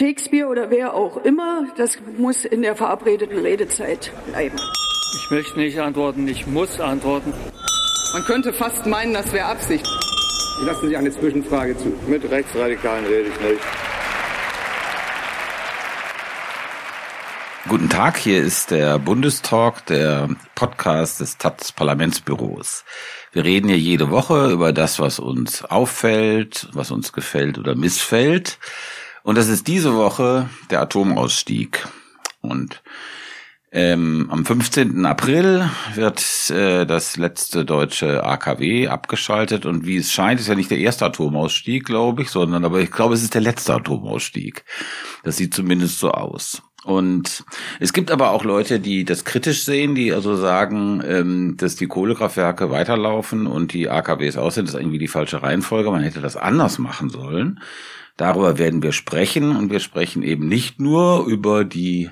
Shakespeare oder wer auch immer, das muss in der verabredeten Redezeit bleiben. Ich möchte nicht antworten, ich muss antworten. Man könnte fast meinen, das wäre Absicht. Ich lasse Sie eine Zwischenfrage zu. Mit Rechtsradikalen rede ich nicht. Guten Tag, hier ist der Bundestalk, der Podcast des taz Parlamentsbüros. Wir reden hier jede Woche über das, was uns auffällt, was uns gefällt oder missfällt. Und das ist diese Woche der Atomausstieg. Und ähm, am 15. April wird äh, das letzte deutsche AKW abgeschaltet und wie es scheint, ist ja nicht der erste Atomausstieg, glaube ich, sondern aber ich glaube, es ist der letzte Atomausstieg. Das sieht zumindest so aus. Und es gibt aber auch Leute, die das kritisch sehen, die also sagen, ähm, dass die Kohlekraftwerke weiterlaufen und die AKWs aus sind. Das ist irgendwie die falsche Reihenfolge. Man hätte das anders machen sollen. Darüber werden wir sprechen und wir sprechen eben nicht nur über die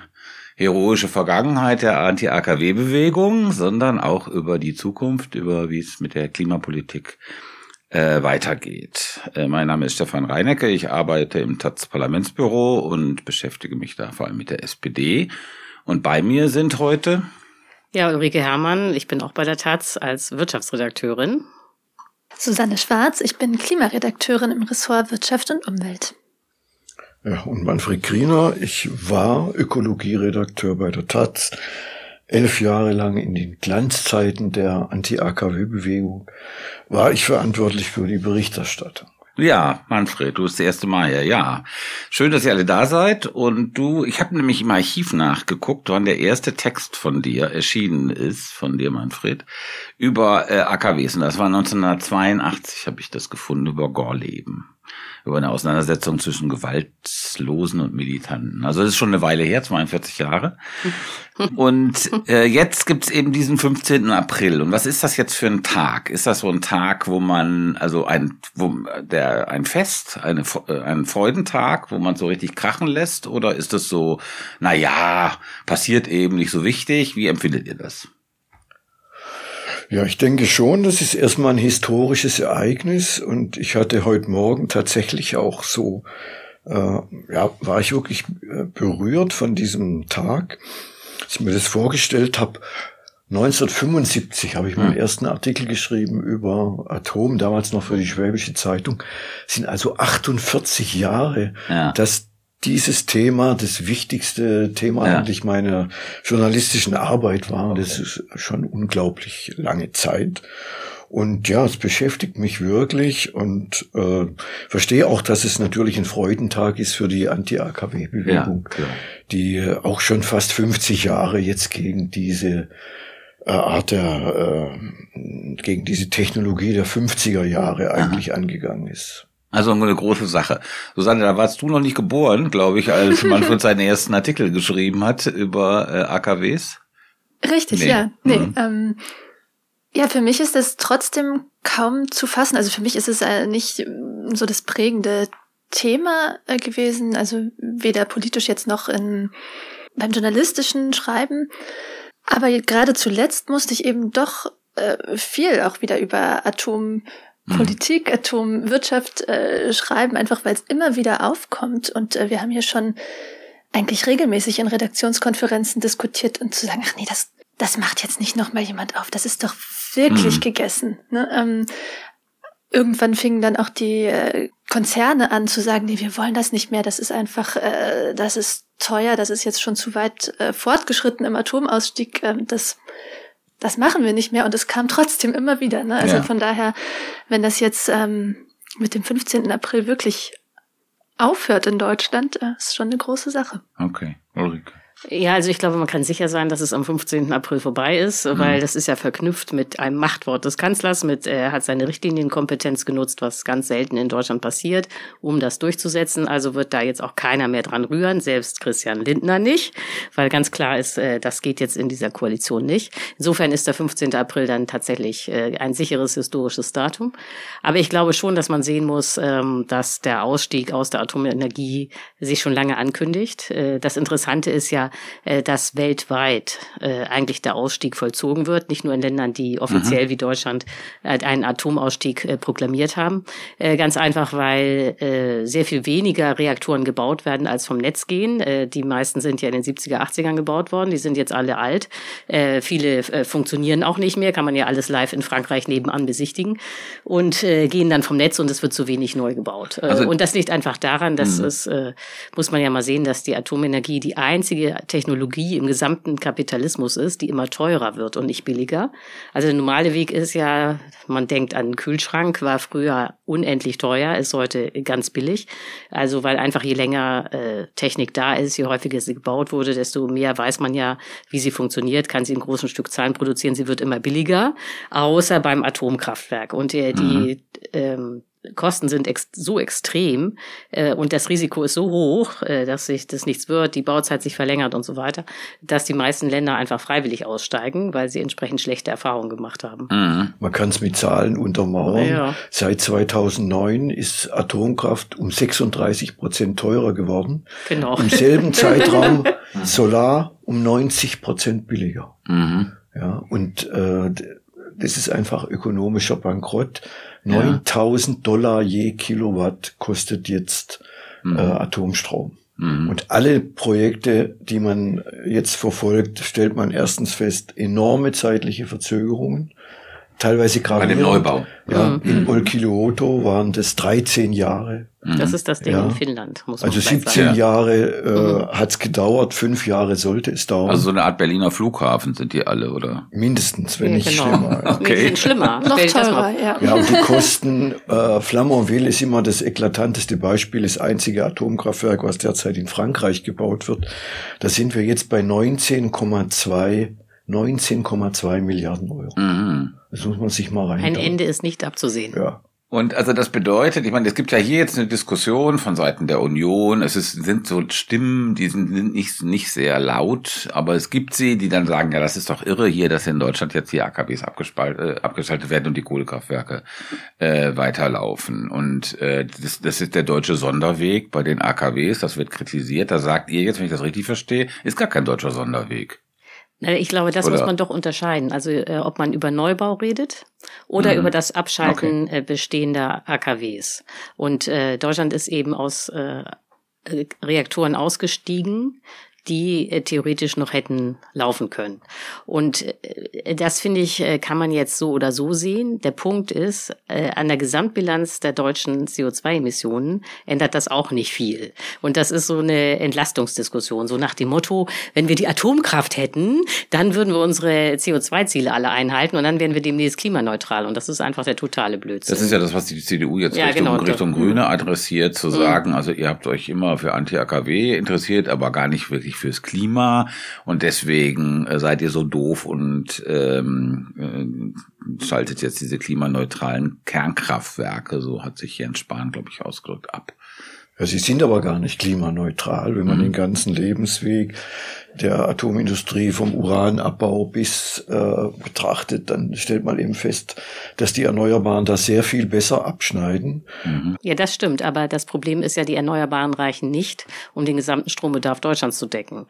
heroische Vergangenheit der Anti-AKW-Bewegung, sondern auch über die Zukunft, über wie es mit der Klimapolitik äh, weitergeht. Äh, mein Name ist Stefan Reinecke, ich arbeite im taz Parlamentsbüro und beschäftige mich da vor allem mit der SPD. Und bei mir sind heute ja, Ulrike Herrmann, ich bin auch bei der Taz als Wirtschaftsredakteurin. Susanne Schwarz, ich bin Klimaredakteurin im Ressort Wirtschaft und Umwelt. Ja, und Manfred Griener, ich war Ökologieredakteur bei der Taz elf Jahre lang in den Glanzzeiten der Anti-AKW-Bewegung war ich verantwortlich für die Berichterstattung. Ja, Manfred, du bist das erste Mal hier, ja. Schön, dass ihr alle da seid. Und du, ich habe nämlich im Archiv nachgeguckt, wann der erste Text von dir erschienen ist, von dir, Manfred, über äh, AKWs. Und das war 1982, habe ich das gefunden, über Gorleben über eine Auseinandersetzung zwischen Gewaltlosen und Militanten. Also das ist schon eine Weile her, 42 Jahre. Und äh, jetzt gibt's eben diesen 15. April. Und was ist das jetzt für ein Tag? Ist das so ein Tag, wo man, also ein, wo der ein Fest, eine, äh, ein Freudentag, wo man so richtig krachen lässt? Oder ist das so, na ja, passiert eben nicht so wichtig? Wie empfindet ihr das? Ja, ich denke schon, das ist erstmal ein historisches Ereignis und ich hatte heute Morgen tatsächlich auch so, äh, ja, war ich wirklich äh, berührt von diesem Tag, als ich mir das vorgestellt habe. 1975 habe ich meinen hm. ersten Artikel geschrieben über Atom, damals noch für die Schwäbische Zeitung. Das sind also 48 Jahre, ja. dass dieses Thema das wichtigste Thema ja. eigentlich meiner journalistischen Arbeit war. Das ist schon unglaublich lange Zeit. Und ja, es beschäftigt mich wirklich und äh, verstehe auch, dass es natürlich ein Freudentag ist für die Anti-AKW-Bewegung, ja, die auch schon fast 50 Jahre jetzt gegen diese äh, Art der, äh, gegen diese Technologie der 50er Jahre eigentlich Aha. angegangen ist. Also eine große Sache. Susanne, da warst du noch nicht geboren, glaube ich, als Manfred seinen ersten Artikel geschrieben hat über äh, AKWs. Richtig, nee. ja. Nee, mhm. ähm, ja, für mich ist das trotzdem kaum zu fassen. Also für mich ist es äh, nicht so das prägende Thema äh, gewesen, also weder politisch jetzt noch in, beim journalistischen Schreiben. Aber gerade zuletzt musste ich eben doch äh, viel auch wieder über Atom Mhm. Politik, Atomwirtschaft äh, schreiben, einfach weil es immer wieder aufkommt. Und äh, wir haben hier schon eigentlich regelmäßig in Redaktionskonferenzen diskutiert und zu sagen, ach nee, das, das macht jetzt nicht nochmal jemand auf, das ist doch wirklich mhm. gegessen. Ne? Ähm, irgendwann fingen dann auch die äh, Konzerne an zu sagen, nee, wir wollen das nicht mehr, das ist einfach, äh, das ist teuer, das ist jetzt schon zu weit äh, fortgeschritten im Atomausstieg, äh, das das machen wir nicht mehr und es kam trotzdem immer wieder. Ne? Also ja. von daher, wenn das jetzt ähm, mit dem 15. April wirklich aufhört in Deutschland, äh, ist schon eine große Sache. Okay, Ulrike. Ja, also ich glaube, man kann sicher sein, dass es am 15. April vorbei ist, mhm. weil das ist ja verknüpft mit einem Machtwort des Kanzlers, mit er hat seine Richtlinienkompetenz genutzt, was ganz selten in Deutschland passiert, um das durchzusetzen. Also wird da jetzt auch keiner mehr dran rühren, selbst Christian Lindner nicht, weil ganz klar ist, äh, das geht jetzt in dieser Koalition nicht. Insofern ist der 15. April dann tatsächlich äh, ein sicheres historisches Datum. Aber ich glaube schon, dass man sehen muss, ähm, dass der Ausstieg aus der Atomenergie sich schon lange ankündigt. Äh, das Interessante ist ja, ja, äh, dass weltweit äh, eigentlich der Ausstieg vollzogen wird, nicht nur in Ländern, die offiziell mhm. wie Deutschland äh, einen Atomausstieg proklamiert haben. Ganz einfach, weil sehr viel weniger Reaktoren gebaut werden, als vom Netz gehen. Die meisten sind ja in den 70er, 80ern gebaut worden, die sind jetzt alle alt. Viele funktionieren auch nicht mehr, kann man ja alles live in Frankreich nebenan besichtigen und gehen dann vom Netz und es wird zu wenig neu gebaut. Also, und das liegt einfach daran, dass mhm. es, muss man ja mal sehen, dass die Atomenergie die einzige Technologie im gesamten Kapitalismus ist, die immer teurer wird und nicht billiger. Also der normale Weg ist ja, man denkt an einen Kühlschrank, war früher unendlich teuer, ist heute ganz billig. Also weil einfach je länger äh, Technik da ist, je häufiger sie gebaut wurde, desto mehr weiß man ja, wie sie funktioniert, kann sie in großen Stückzahlen produzieren, sie wird immer billiger, außer beim Atomkraftwerk. Und äh, die mhm. ähm, Kosten sind ex so extrem äh, und das Risiko ist so hoch, äh, dass sich das nichts wird, die Bauzeit sich verlängert und so weiter, dass die meisten Länder einfach freiwillig aussteigen, weil sie entsprechend schlechte Erfahrungen gemacht haben. Mhm. Man kann es mit Zahlen untermauern. Ja. Seit 2009 ist Atomkraft um 36 Prozent teurer geworden. Genau. Im selben Zeitraum Solar um 90 Prozent billiger. Mhm. Ja, und äh, das ist einfach ökonomischer Bankrott. 9000 Dollar je Kilowatt kostet jetzt mhm. äh, Atomstrom. Mhm. Und alle Projekte, die man jetzt verfolgt, stellt man erstens fest, enorme zeitliche Verzögerungen teilweise gerade. Bei dem Neubau. Ja, mhm. in Olkiluoto waren das 13 Jahre. Das ist das Ding ja. in Finnland, muss man Also 17 sagen. Jahre äh, mhm. hat's gedauert, fünf Jahre sollte es dauern. Also so eine Art Berliner Flughafen sind die alle, oder? Mindestens, wenn ja, nicht genau. schlimmer. Okay. Schlimmer. Noch teurer, ja. Ja, und die Kosten, äh, Flamanville ist immer das eklatanteste Beispiel, das einzige Atomkraftwerk, was derzeit in Frankreich gebaut wird. Da sind wir jetzt bei 19,2 19,2 Milliarden Euro. Mhm. Das muss man sich mal rein. Ein Ende ist nicht abzusehen. Ja. Und also das bedeutet, ich meine, es gibt ja hier jetzt eine Diskussion von Seiten der Union. Es ist, sind so Stimmen, die sind nicht, nicht sehr laut, aber es gibt sie, die dann sagen, ja, das ist doch irre hier, dass in Deutschland jetzt die AKWs äh, abgeschaltet werden und die Kohlekraftwerke äh, weiterlaufen. Und äh, das, das ist der deutsche Sonderweg bei den AKWs, das wird kritisiert. Da sagt ihr jetzt, wenn ich das richtig verstehe, ist gar kein deutscher Sonderweg. Ich glaube, das oder? muss man doch unterscheiden. Also äh, ob man über Neubau redet oder mhm. über das Abschalten okay. äh, bestehender AKWs. Und äh, Deutschland ist eben aus äh, Reaktoren ausgestiegen, die äh, theoretisch noch hätten laufen können. Und äh, das finde ich, äh, kann man jetzt so oder so sehen. Der Punkt ist, an der Gesamtbilanz der deutschen CO2-Emissionen ändert das auch nicht viel. Und das ist so eine Entlastungsdiskussion, so nach dem Motto, wenn wir die Atomkraft hätten, dann würden wir unsere CO2-Ziele alle einhalten und dann wären wir demnächst klimaneutral. Und das ist einfach der totale Blödsinn. Das ist ja das, was die CDU jetzt ja, Richtung, genau, Richtung Grüne adressiert, zu mhm. sagen, also ihr habt euch immer für Anti-AKW interessiert, aber gar nicht wirklich fürs Klima und deswegen äh, seid ihr so doof und ähm, äh, schaltet jetzt diese klimaneutralen Kernkraftwerke, so hat sich Jens Spahn, glaube ich, ausgedrückt, ab. Ja, sie sind aber gar nicht klimaneutral, wenn man mhm. den ganzen Lebensweg der Atomindustrie vom Uranabbau bis äh, betrachtet, dann stellt man eben fest, dass die Erneuerbaren da sehr viel besser abschneiden. Mhm. Ja, das stimmt, aber das Problem ist ja, die Erneuerbaren reichen nicht, um den gesamten Strombedarf Deutschlands zu decken.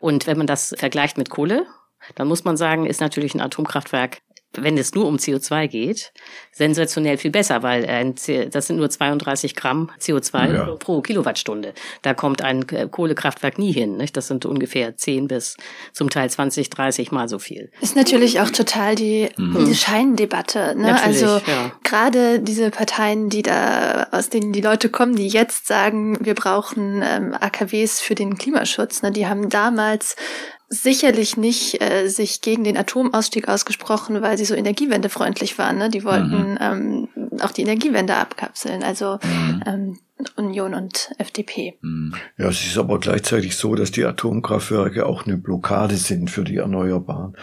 Und wenn man das vergleicht mit Kohle, dann muss man sagen, ist natürlich ein Atomkraftwerk wenn es nur um CO2 geht, sensationell viel besser, weil äh, das sind nur 32 Gramm CO2 ja. pro Kilowattstunde. Da kommt ein äh, Kohlekraftwerk nie hin. Nicht? Das sind ungefähr 10 bis zum Teil 20, 30 mal so viel. Ist natürlich auch total die, mhm. die Scheindebatte. Ne? also ja. gerade diese Parteien, die da, aus denen die Leute kommen, die jetzt sagen, wir brauchen ähm, AKWs für den Klimaschutz, ne? die haben damals sicherlich nicht äh, sich gegen den Atomausstieg ausgesprochen, weil sie so energiewendefreundlich waren. Ne? Die wollten mhm. ähm, auch die Energiewende abkapseln, also mhm. ähm, Union und FDP. Mhm. Ja, es ist aber gleichzeitig so, dass die Atomkraftwerke auch eine Blockade sind für die Erneuerbaren.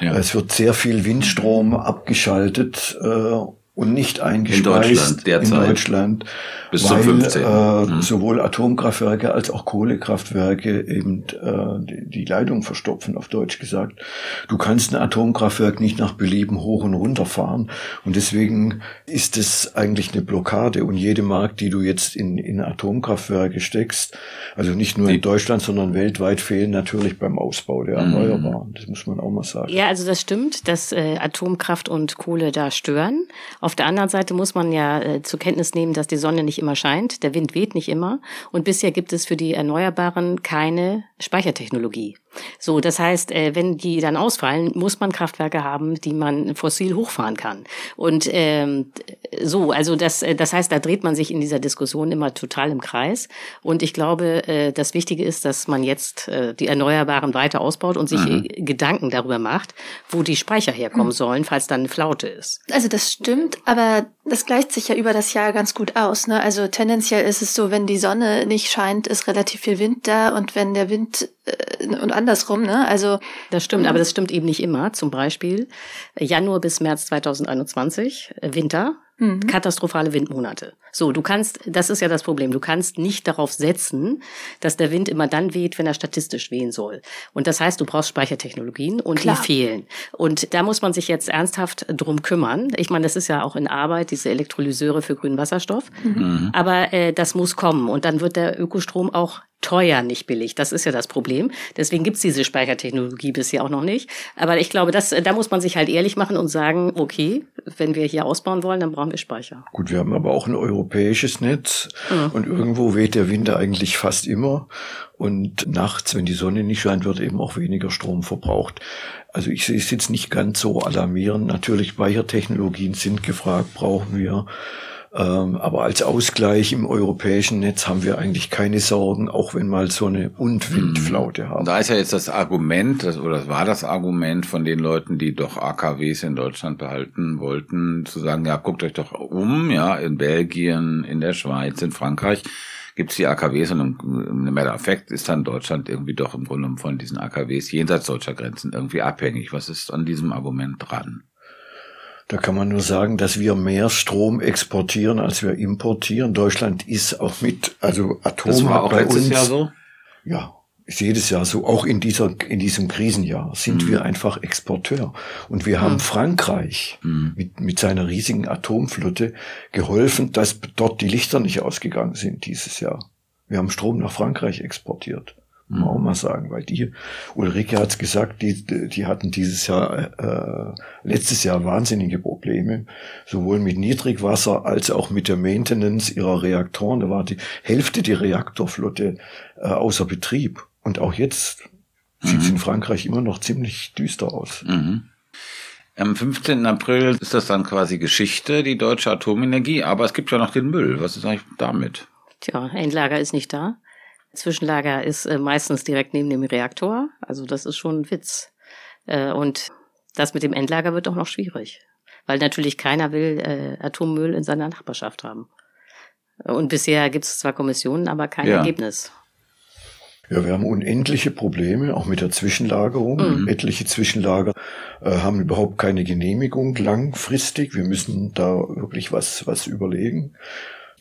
Ja. Es wird sehr viel Windstrom abgeschaltet äh, und nicht eingespeist in Deutschland, derzeit. in Deutschland Bis weil, zum 15. Äh, Mhm. sowohl Atomkraftwerke als auch Kohlekraftwerke eben äh, die, die Leitung verstopfen, auf Deutsch gesagt. Du kannst ein Atomkraftwerk nicht nach Belieben hoch und runter fahren und deswegen ist es eigentlich eine Blockade und jede Mark, die du jetzt in, in Atomkraftwerke steckst, also nicht nur in Deutschland, sondern weltweit fehlen natürlich beim Ausbau der Mhm. Erneuerbaren. Das muss man auch mal sagen. Ja, also das stimmt, dass äh, Atomkraft und Kohle da stören. Auf der anderen Seite muss man ja äh, zur Kenntnis nehmen, dass die Sonne nicht immer scheint, der Wind weht nicht immer und bisher gibt es für die Erneuerbaren keine Speichertechnologie. So, das heißt, äh, wenn die dann ausfallen, muss man Kraftwerke haben, die man fossil hochfahren kann. Und ähm, so, also das, äh, das heißt, da dreht man sich in dieser Diskussion immer total im Kreis. Und ich glaube, äh, das Wichtige ist, dass man jetzt äh, die Erneuerbaren weiter ausbaut und sich Mhm. äh, Gedanken darüber macht, wo die Speicher herkommen sollen, falls dann eine Flaute ist. Also das stimmt, aber das gleicht sich ja über das Jahr ganz gut aus. Ne? Also tendenziell ist es so, wenn die Sonne nicht scheint, ist relativ viel Wind da und wenn der Wind äh, und andersrum, ne? Also Das stimmt, aber das stimmt eben nicht immer. Zum Beispiel Januar bis März 2021, äh, Winter, Mhm. katastrophale Windmonate. So, du kannst, das ist ja das Problem, du kannst nicht darauf setzen, dass der Wind immer dann weht, wenn er statistisch wehen soll. Und das heißt, du brauchst Speichertechnologien und Klar. die fehlen. Und da muss man sich jetzt ernsthaft drum kümmern. Ich meine, das ist ja auch in Arbeit, diese Elektrolyseure für grünen Wasserstoff. Mhm. Aber äh, das muss kommen und dann wird der Ökostrom auch teuer, nicht billig. Das ist ja das Problem. Deswegen gibt's diese Speichertechnologie bisher auch noch nicht. Aber ich glaube, das, da muss man sich halt ehrlich machen und sagen, okay, wenn wir hier ausbauen wollen, dann brauchen wir Speicher. Gut, wir haben aber auch ein europäisches Netz Mhm. und irgendwo weht der Winter eigentlich fast immer und nachts, wenn die Sonne nicht scheint, wird eben auch weniger Strom verbraucht. Also ich sehe es jetzt nicht ganz so alarmierend. Natürlich Speichertechnologien sind gefragt, brauchen wir. Ähm, aber als Ausgleich im europäischen Netz haben wir eigentlich keine Sorgen, auch wenn mal Sonne und Windflaute haben. Und da ist ja jetzt das Argument, das, oder das war das Argument von den Leuten, die doch AKWs in Deutschland behalten wollten, zu sagen, ja, guckt euch doch um, ja, in Belgien, in der Schweiz, in Frankreich gibt's die AKWs und im, im Matter of Fact ist dann Deutschland irgendwie doch im Grunde von diesen AKWs jenseits deutscher Grenzen irgendwie abhängig. Was ist an diesem Argument dran? Da kann man nur sagen, dass wir mehr Strom exportieren, als wir importieren. Deutschland ist auch mit, also Atom Das war auch bei letztes uns, Jahr so? Ja, ist jedes Jahr so. Auch in dieser, in diesem Krisenjahr sind Mhm. wir einfach Exporteur. Und wir haben Frankreich Mhm. mit, mit seiner riesigen Atomflotte geholfen, dass dort die Lichter nicht ausgegangen sind dieses Jahr. Wir haben Strom nach Frankreich exportiert. Muss man auch mal sagen, weil die, Ulrike hat's gesagt, die, die hatten dieses Jahr, äh, letztes Jahr wahnsinnige Probleme, sowohl mit Niedrigwasser als auch mit der Maintenance ihrer Reaktoren. Da war die Hälfte der Reaktorflotte äh, außer Betrieb. Und auch jetzt sieht's in Frankreich immer noch ziemlich düster aus. Mhm. Am 15. April ist das dann quasi Geschichte, die deutsche Atomenergie, aber es gibt ja noch den Müll. Was ist eigentlich damit? Tja, Endlager ist nicht da. Zwischenlager ist äh, meistens direkt neben dem Reaktor. Also das ist schon ein Witz. Äh, und das mit dem Endlager wird auch noch schwierig. Weil natürlich keiner will äh, Atommüll in seiner Nachbarschaft haben. Und bisher gibt es zwar Kommissionen, aber kein Ja. Ergebnis. Ja, wir haben unendliche Probleme, auch mit der Zwischenlagerung. Mhm. Etliche Zwischenlager äh, haben überhaupt keine Genehmigung langfristig. Wir müssen da wirklich was, was überlegen.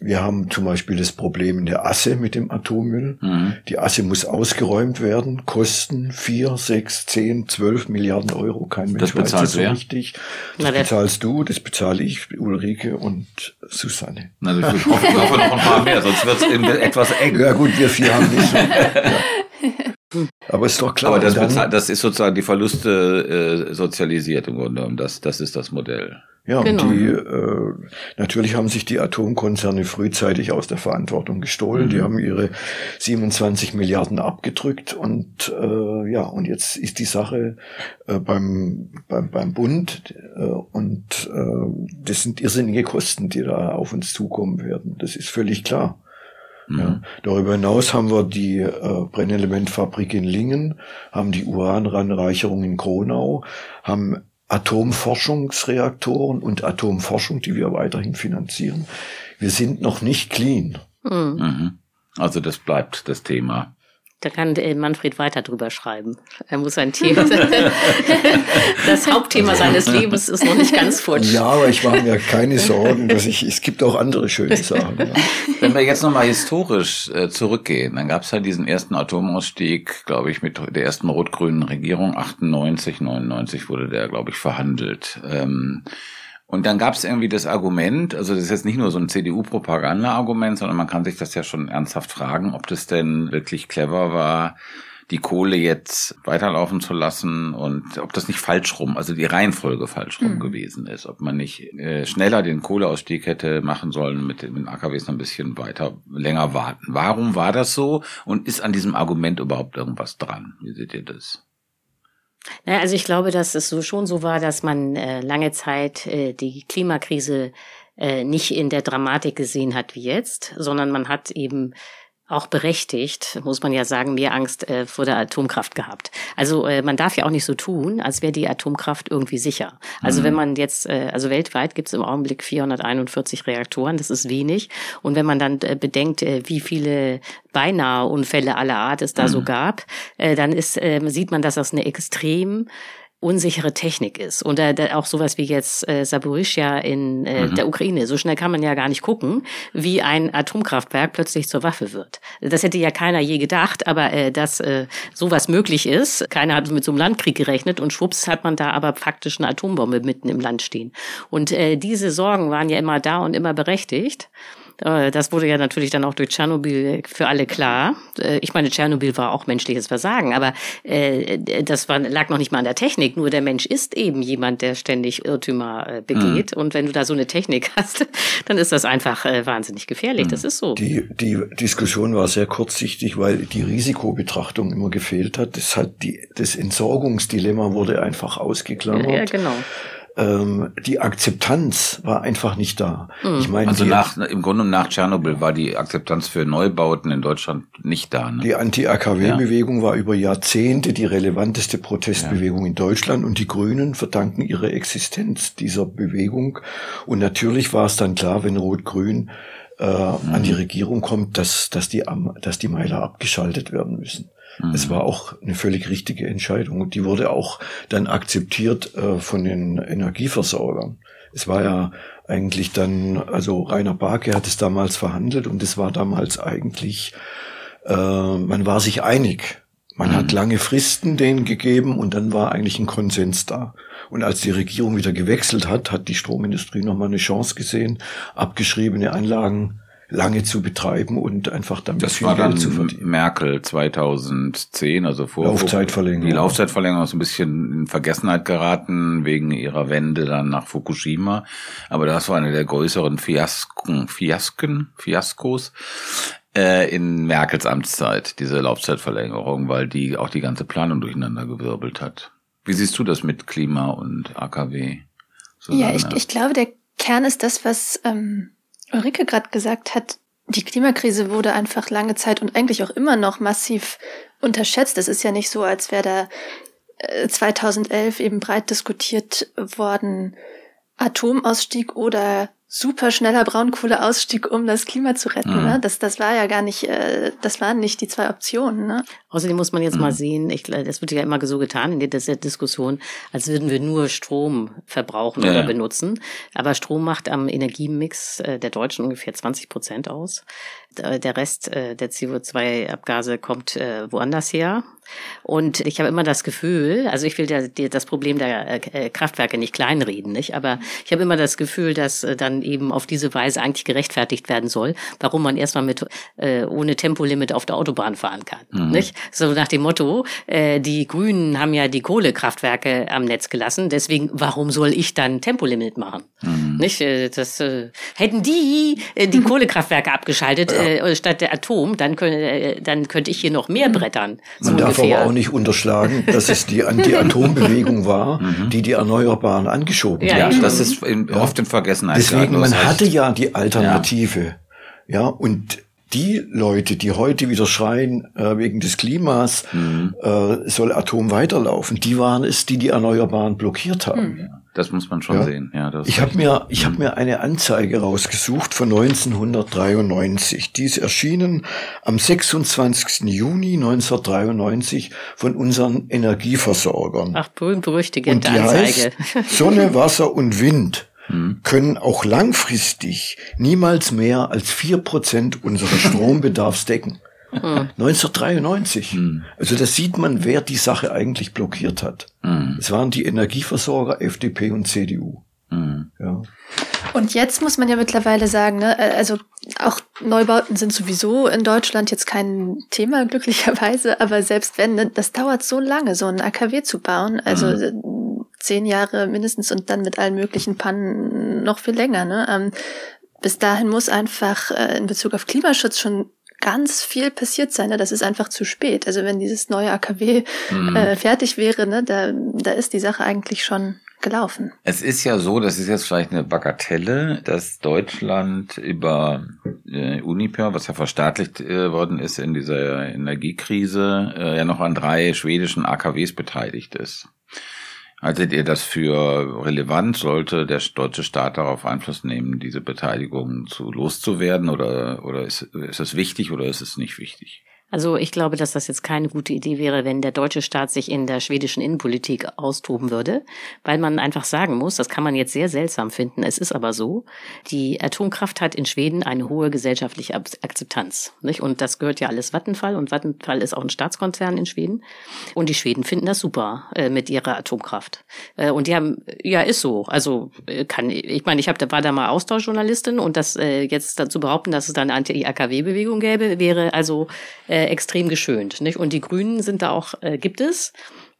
Wir haben zum Beispiel das Problem in der Asse mit dem Atommüll. Mhm. Die Asse muss ausgeräumt werden, kosten vier, sechs, zehn, zwölf Milliarden Euro. Kein Mensch Das weiß bezahlt das so richtig. Na, Das der- bezahlst du, das bezahle ich, Ulrike und Susanne. Also ich hoffe, noch ein paar mehr, sonst wird es etwas eng. Ja gut, wir vier haben nicht. ja. Aber ist doch klar. Aber das, dann- bezahlt, das ist sozusagen die Verluste äh, sozialisiert im Grunde genommen. Das, das ist das Modell. Ja, Genau. und die, äh, natürlich haben sich die Atomkonzerne frühzeitig aus der Verantwortung gestohlen. Mhm. Die haben ihre 27 Milliarden abgedrückt und äh, ja, und jetzt ist die Sache äh, beim, beim, beim Bund äh, und äh, das sind irrsinnige Kosten, die da auf uns zukommen werden. Das ist völlig klar. Mhm. Ja. Darüber hinaus haben wir die äh, Brennelementfabrik in Lingen, haben die Uranranreicherung in Kronau, haben Atomforschungsreaktoren und Atomforschung, die wir weiterhin finanzieren. Wir sind noch nicht clean. Hm. Mhm. Also das bleibt das Thema. Da kann äh, Manfred weiter drüber schreiben. Er muss ein Thema. das Hauptthema seines Lebens ist noch nicht ganz futsch. Ja, aber ich mache mir keine Sorgen, dass ich. Es gibt auch andere schöne Sachen. Ja. Wenn wir jetzt nochmal historisch äh, zurückgehen, dann gab es ja diesen ersten Atomausstieg, glaube ich, mit der ersten rot-grünen Regierung. 98, 99 wurde der, glaube ich, verhandelt. Ähm, und dann gab es irgendwie das Argument, also das ist jetzt nicht nur so ein CDU-Propaganda-Argument, sondern man kann sich das ja schon ernsthaft fragen, ob das denn wirklich clever war, die Kohle jetzt weiterlaufen zu lassen und ob das nicht falsch rum, also die Reihenfolge falsch rum mhm. gewesen ist, ob man nicht äh, schneller den Kohleausstieg hätte machen sollen, mit, mit den AKWs noch ein bisschen weiter, länger warten. Warum war das so und ist an diesem Argument überhaupt irgendwas dran? Wie seht ihr das? Naja, also ich glaube, dass es so schon so war, dass man äh, lange Zeit äh, die Klimakrise äh, nicht in der Dramatik gesehen hat wie jetzt, sondern man hat eben auch berechtigt, muss man ja sagen, mehr Angst äh, vor der Atomkraft gehabt. Also äh, man darf ja auch nicht so tun, als wäre die Atomkraft irgendwie sicher. Also mhm. wenn man jetzt, äh, also weltweit gibt es im Augenblick 441 Reaktoren, das ist wenig. Und wenn man dann äh, bedenkt, äh, wie viele beinahe Unfälle aller Art es da mhm. so gab, äh, dann ist, äh, sieht man, dass das eine extrem unsichere Technik ist. Und äh, auch sowas wie jetzt äh, Saporischja in äh, mhm. der Ukraine. So schnell kann man ja gar nicht gucken, wie ein Atomkraftwerk plötzlich zur Waffe wird. Das hätte ja keiner je gedacht, aber äh, dass äh, sowas möglich ist, keiner hat mit so einem Landkrieg gerechnet und schwupps hat man da aber faktisch eine Atombombe mitten im Land stehen. Und äh, diese Sorgen waren ja immer da und immer berechtigt. Äh, das wurde ja natürlich dann auch durch Tschernobyl für alle klar. Äh, ich meine, Tschernobyl war auch menschliches Versagen, aber äh, das war, lag noch nicht mal an der Technik. Nur der Mensch ist eben jemand, der ständig Irrtümer begeht. Mhm. Und wenn du da so eine Technik hast, dann ist das einfach wahnsinnig gefährlich. Mhm. Das ist so. Die, die Diskussion war sehr kurzsichtig, weil die Risikobetrachtung immer gefehlt hat. Das, hat die, das Entsorgungsdilemma wurde einfach ausgeklammert. Ja, genau ähm, die Akzeptanz war einfach nicht da. Mhm. Ich meine, also nach, im Grunde nach Tschernobyl war die Akzeptanz für Neubauten in Deutschland nicht da. Ne? Die Anti-AKW-Bewegung ja. war über Jahrzehnte die relevanteste Protestbewegung ja. in Deutschland und die Grünen verdanken ihre Existenz dieser Bewegung. Und natürlich war es dann klar, wenn Rot-Grün äh, mhm. an die Regierung kommt, dass, dass, die, dass die Meiler abgeschaltet werden müssen. Mhm. Es war auch eine völlig richtige Entscheidung und die wurde auch dann akzeptiert äh, von den Energieversorgern. Es war ja eigentlich dann, also Rainer Barke hat es damals verhandelt und es war damals eigentlich, äh, man war sich einig. Man mhm. hat lange Fristen denen gegeben und dann war eigentlich ein Konsens da. Und als die Regierung wieder gewechselt hat, hat die Stromindustrie nochmal eine Chance gesehen, abgeschriebene Anlagen lange zu betreiben und einfach damit das viel war Geld zu verdienen. Merkel 2010, also vor Laufzeitverlängerung. Die Laufzeitverlängerung ist ein bisschen in Vergessenheit geraten wegen ihrer Wende dann nach Fukushima. Aber das war eine der größeren Fiasken, Fiasken, Fiaskos äh, in Merkels Amtszeit, diese Laufzeitverlängerung, weil die auch die ganze Planung durcheinander gewirbelt hat. Wie siehst du das mit Klima und AKW? Susanne? Ja, ich, ich glaube, der Kern ist das, was ähm, Ulrike gerade gesagt hat, die Klimakrise wurde einfach lange Zeit und eigentlich auch immer noch massiv unterschätzt. Es ist ja nicht so, als wäre da 2011 äh, eben breit diskutiert worden, Atomausstieg oder super schneller Braunkohleausstieg, um das Klima zu retten. Mhm. Ne? Das, das war ja gar nicht, äh, das waren nicht die zwei Optionen. Ne? Außerdem muss man jetzt mhm. mal sehen, ich, das wird ja immer so getan in der Diskussion, als würden wir nur Strom verbrauchen ja. oder benutzen. Aber Strom macht am Energiemix äh, der Deutschen ungefähr 20 Prozent aus. Der Rest äh, der CO2-Abgase kommt äh, woanders her. Und ich habe immer das Gefühl, also ich will das Problem der äh, Kraftwerke nicht kleinreden, nicht? Aber ich habe immer das Gefühl, dass dann eben auf diese Weise eigentlich gerechtfertigt werden soll, warum man erstmal mit ohne Tempolimit auf der Autobahn fahren kann, mhm. nicht? So nach dem Motto: Die Grünen haben ja die Kohlekraftwerke am Netz gelassen, deswegen warum soll ich dann Tempolimit machen, mhm. nicht? Das hätten die die Kohlekraftwerke abgeschaltet äh, statt der Atom, dann, könnt, äh, dann könnte ich hier noch mehr brettern. So Man ungefähr. darf aber auch nicht unterschlagen, dass es die Anti-Atom-Bewegung war, mhm. die die Erneuerbaren angeschoben ja, hat. Ja, das ist in, oft in Vergessenheit. Deswegen, man hatte ja die Alternative. Ja, ja und die Leute, die heute wieder schreien, äh, wegen des Klimas mhm. äh, soll Atom weiterlaufen, die waren es, die die Erneuerbaren blockiert haben. Mhm. Das muss man schon ja. sehen. Ja, das ich habe mir, ich habe mir eine Anzeige rausgesucht von 1993. Die ist erschienen am 26. Juni 1993 von unseren Energieversorgern. Ach, berüchtigte Anzeige. Heißt, Sonne, Wasser und Wind hm. können auch langfristig niemals mehr als vier Prozent unseres Strombedarfs decken. 1993. Hm. hm. Also da sieht man, wer die Sache eigentlich blockiert hat. Hm. Es waren die Energieversorger FDP und CDU. Hm. Ja. Und jetzt muss man ja mittlerweile sagen, ne, äh, also auch Neubauten sind sowieso in Deutschland jetzt kein Thema, glücklicherweise, aber selbst wenn, ne, das dauert so lange, so ein AKW zu bauen. Also mhm zehn Jahre mindestens und dann mit allen möglichen Pannen noch viel länger. Ne? Ähm, bis dahin muss einfach äh, in Bezug auf Klimaschutz schon ganz viel passiert sein. Ne? Das ist einfach zu spät. Also wenn dieses neue AKW mhm. äh, fertig wäre, ne, da, da ist die Sache eigentlich schon gelaufen. Es ist ja so, das ist jetzt vielleicht eine Bagatelle, dass Deutschland über äh, Uniper, was ja verstaatlicht äh, worden ist in dieser Energiekrise, äh, ja noch an drei schwedischen AKWs beteiligt ist. Haltet ihr das für relevant? Sollte der deutsche Staat darauf Einfluss nehmen, diese Beteiligung zu loszuwerden? Oder, oder ist, ist es wichtig oder ist es nicht wichtig? Also ich glaube, dass das jetzt keine gute Idee wäre, wenn der deutsche Staat sich in der schwedischen Innenpolitik austoben würde, weil man einfach sagen muss, das kann man jetzt sehr seltsam finden, es ist aber so, die Atomkraft hat in Schweden eine hohe gesellschaftliche Akzeptanz. Nicht? Und das gehört ja alles Vattenfall und Vattenfall ist auch ein Staatskonzern in Schweden. Und die Schweden finden das super äh, mit ihrer Atomkraft. Äh, und die haben, ja, ist so. Also äh, kann, ich meine, ich hab, da war da mal Austauschjournalistin und das äh, jetzt dazu behaupten, dass es da eine Anti-AKW-Bewegung gäbe, wäre also äh, äh, extrem geschönt. Nicht? Und die Grünen sind da auch, äh, gibt es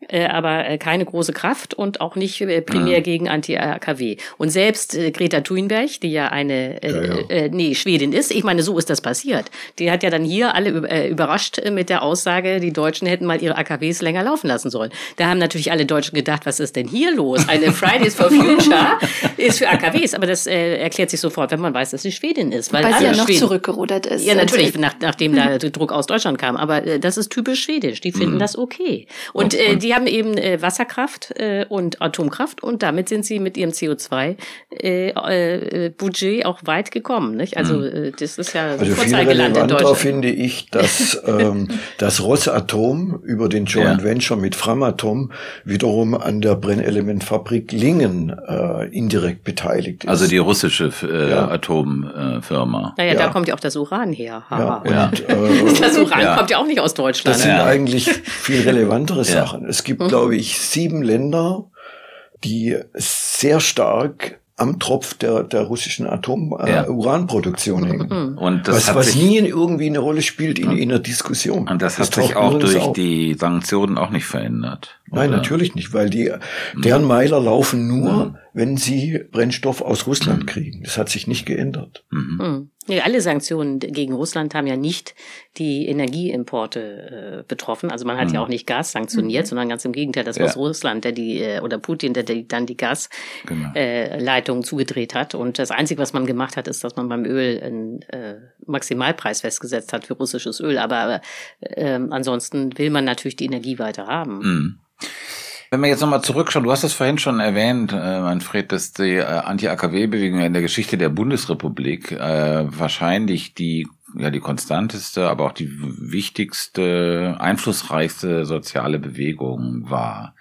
äh, aber äh, keine große Kraft und auch nicht äh, primär gegen Anti-AKW. Und selbst äh, Greta Thunberg, die ja eine äh, ja, ja. Äh, nee, Schwedin ist, ich meine, so ist das passiert. Die hat ja dann hier alle äh, überrascht mit der Aussage, die Deutschen hätten mal ihre AKWs länger laufen lassen sollen. Da haben natürlich alle Deutschen gedacht, was ist denn hier los? Eine Fridays for Future ist für AKWs, aber das äh, erklärt sich sofort, wenn man weiß, dass sie Schwedin ist. Weil, weil sie ja noch Schweden, zurückgerudert ist. Ja, natürlich, nach, nachdem da Druck aus Deutschland kam. Aber äh, das ist typisch schwedisch. Die finden mhm. das okay. Und, äh, die haben eben äh, Wasserkraft äh, und Atomkraft und damit sind sie mit ihrem CO2 äh, äh, Budget auch weit gekommen. Nicht? Also mhm. äh, das ist ja also viel relevanter finde ich, dass ähm, das Rosatom über den Joint ja. Venture mit Framatom wiederum an der Brennelementfabrik Lingen äh, indirekt beteiligt ist. Also die russische äh, ja. Atomfirma. Naja, ja. da kommt ja auch das Uran her. Ja, und, äh, das Uran kommt ja auch nicht aus Deutschland. Das sind eigentlich viel relevantere Sachen. Es gibt, mhm glaube ich, sieben Länder, die sehr stark am Tropf der, der russischen Atom-Uranproduktion äh, hängen. Und das was, was nie irgendwie eine Rolle spielt in, in der Diskussion. Und das, das hat sich auch durch auf. die Sanktionen auch nicht verändert. Nein, natürlich nicht, weil die, deren Meiler laufen nur, mhm. wenn sie Brennstoff aus Russland mhm. kriegen. Das hat sich nicht geändert. Mhm. mhm. Ja, alle Sanktionen gegen Russland haben ja nicht die Energieimporte äh, betroffen. Also man hat ja mhm. auch nicht Gas sanktioniert, mhm. sondern ganz im Gegenteil, das war Russland, der die äh, oder Putin, der, der dann die Gasleitungen genau. äh, zugedreht hat. Und das Einzige, was man gemacht hat, ist, dass man beim Öl einen äh, Maximalpreis festgesetzt hat für russisches Öl. Aber äh, ansonsten will man natürlich die Energie weiter haben. Wenn wir jetzt nochmal zurückschauen, du hast es vorhin schon erwähnt, äh, Manfred, dass die äh, Anti-AKW-Bewegung in der Geschichte der Bundesrepublik äh, wahrscheinlich die ja die konstanteste, aber auch die wichtigste, einflussreichste soziale Bewegung war.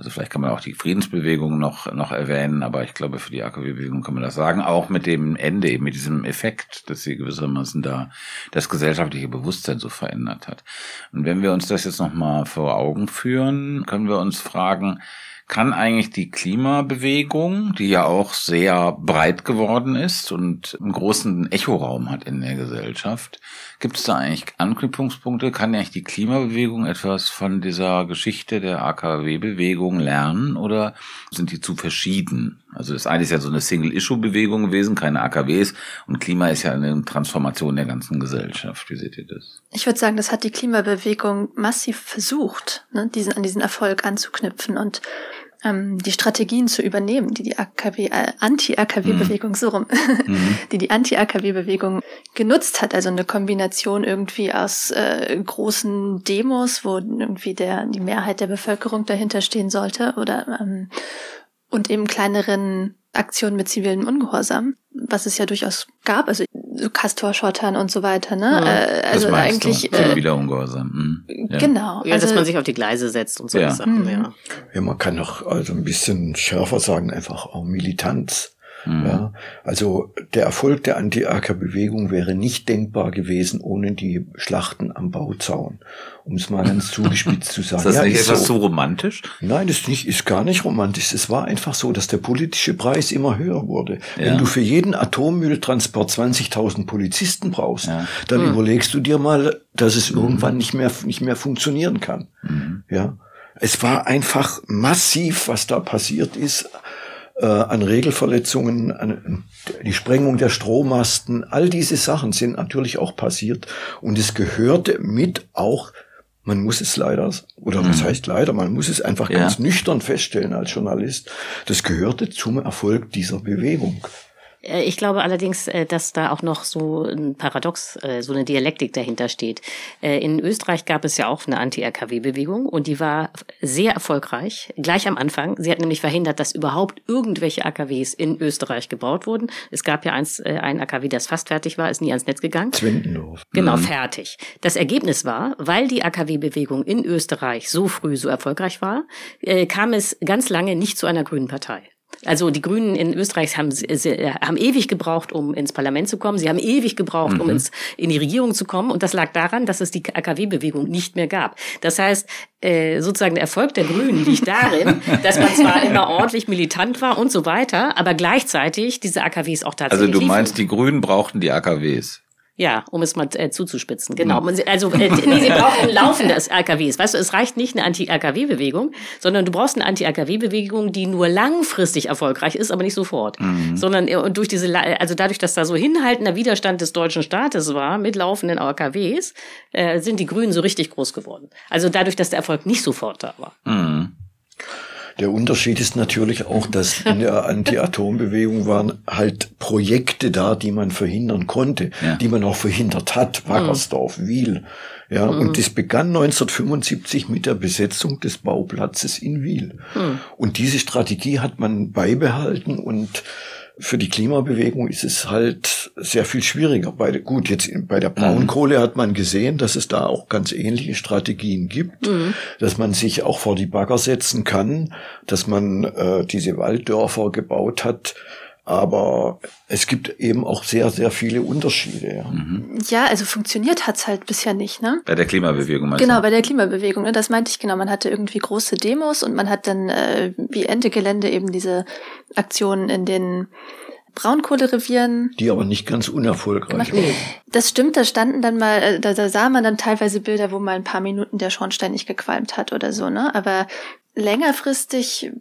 Also vielleicht kann man auch die Friedensbewegung noch, noch erwähnen, aber ich glaube, für die AKW-Bewegung kann man das sagen, auch mit dem Ende, eben mit diesem Effekt, dass sie gewissermaßen da das gesellschaftliche Bewusstsein so verändert hat. Und wenn wir uns das jetzt nochmal vor Augen führen, können wir uns fragen, kann eigentlich die Klimabewegung, die ja auch sehr breit geworden ist und einen großen Echoraum hat in der Gesellschaft, gibt es da eigentlich Anknüpfungspunkte? Kann eigentlich die Klimabewegung etwas von dieser Geschichte der AKW-Bewegung lernen oder sind die zu verschieden? Also das eine ist ja so eine Single-Issue-Bewegung gewesen, keine AKWs und Klima ist ja eine Transformation der ganzen Gesellschaft. Wie seht ihr das? Ich würde sagen, das hat die Klimabewegung massiv versucht, ne, diesen, an diesen Erfolg anzuknüpfen und ähm, die Strategien zu übernehmen, die die AKW, äh, Anti-AKW-Bewegung, mhm. so rum, mhm. die die Anti-AKW-Bewegung genutzt hat. Also eine Kombination irgendwie aus äh, großen Demos, wo irgendwie der, die Mehrheit der Bevölkerung dahinter stehen sollte, oder ähm, und eben kleineren Aktionen mit zivilem Ungehorsam, was es ja durchaus gab, also so Castor-Schottern und so weiter, ne? Ja, äh, also eigentlich äh, wieder Ungehorsam. Mhm. Ja. Genau. Ja, also, dass man sich auf die Gleise setzt und so ja. Sachen, ja. Mhm. Ja, man kann auch also ein bisschen schärfer sagen, einfach auch Militanz. Mhm. Ja, also der Erfolg der Anti-AK-Bewegung wäre nicht denkbar gewesen ohne die Schlachten am Bauzaun, um es mal ganz zugespitzt zu sagen. Ist das ja, nicht ist etwas so, so romantisch? Nein, das ist, nicht, ist gar nicht romantisch. Es war einfach so, dass der politische Preis immer höher wurde. Ja. Wenn du für jeden Atommülltransport 20.000 Polizisten brauchst, ja. dann mhm. überlegst du dir mal, dass es mhm. irgendwann nicht mehr, nicht mehr funktionieren kann. Mhm. Ja. Es war einfach massiv, was da passiert ist äh, an Regelverletzungen, an die Sprengung der Strommasten, all diese Sachen sind natürlich auch passiert und es gehörte mit auch man muss es leider, oder was mhm. heißt leider, man muss es einfach ja. ganz nüchtern feststellen als Journalist, das gehörte zum Erfolg dieser Bewegung. Äh, ich glaube allerdings, äh, dass da auch noch so ein Paradox, äh, so eine Dialektik dahinter steht. In Österreich gab es ja auch eine Anti-RKW-Bewegung und die war sehr erfolgreich, gleich am Anfang. Sie hat nämlich verhindert, dass überhaupt irgendwelche AKWs in Österreich gebaut wurden. Es gab ja eins, ein AKW, das fast fertig war, ist nie ans Netz gegangen. Zwindendorf. Genau, mhm. fertig. Das Ergebnis war, weil die AKW-Bewegung in Österreich so früh so erfolgreich war, kam es ganz lange nicht zu einer grünen Partei. Also die Grünen in Österreich haben, haben ewig gebraucht, um ins Parlament zu kommen. Sie haben ewig gebraucht, mhm. um ins, in die Regierung zu kommen. Und das lag daran, dass es die AKW-Bewegung nicht mehr gab. Das heißt, äh, sozusagen der Erfolg der Grünen liegt darin, dass man zwar immer ordentlich militant war und so weiter, aber gleichzeitig diese AKWs auch tatsächlich. Also du meinst, die Grünen brauchten die AKWs? Ja, um es mal äh, zuzuspitzen. Genau. Mhm. Also äh, nee, sie brauchen ein laufendes AKWs. Weißt du, es reicht nicht eine Anti-AKW-Bewegung, sondern du brauchst eine Anti-AKW-Bewegung, die nur langfristig erfolgreich ist, aber nicht sofort. Mhm. Sondern äh, durch diese, also dadurch, dass da so hinhaltender Widerstand des deutschen Staates war mit laufenden AKWs, äh, sind die Grünen so richtig groß geworden. Also dadurch, dass der Erfolg nicht sofort da war. Mhm. Der Unterschied ist natürlich auch, dass in der Anti-Atom-Bewegung waren halt Projekte da, die man verhindern konnte, ja. die man auch verhindert hat. Wackersdorf, mhm. Wiel. Ja, mhm. und das begann 1975 mit der Besetzung des Bauplatzes in Wiel. Mhm. Und diese Strategie hat man beibehalten und für die Klimabewegung ist es halt sehr viel schwieriger. Bei, gut, jetzt bei der Braunkohle hat man gesehen, dass es da auch ganz ähnliche Strategien gibt, mhm. dass man sich auch vor die Bagger setzen kann, dass man äh, diese Walddörfer gebaut hat, aber es gibt eben auch sehr, sehr viele Unterschiede. Ja, mhm. ja also funktioniert hat's halt bisher nicht, ne? Bei der Klimabewegung meinst Genau, du? bei der Klimabewegung, ne? das meinte ich genau. Man hatte irgendwie große Demos und man hat dann äh, wie Ende Gelände eben diese Aktionen in den Braunkohlerevieren. Die aber nicht ganz unerfolgreich waren. Das stimmt, da standen dann mal, äh, da, da sah man dann teilweise Bilder, wo mal ein paar Minuten der Schornstein nicht gequalmt hat oder so, ne? Aber längerfristig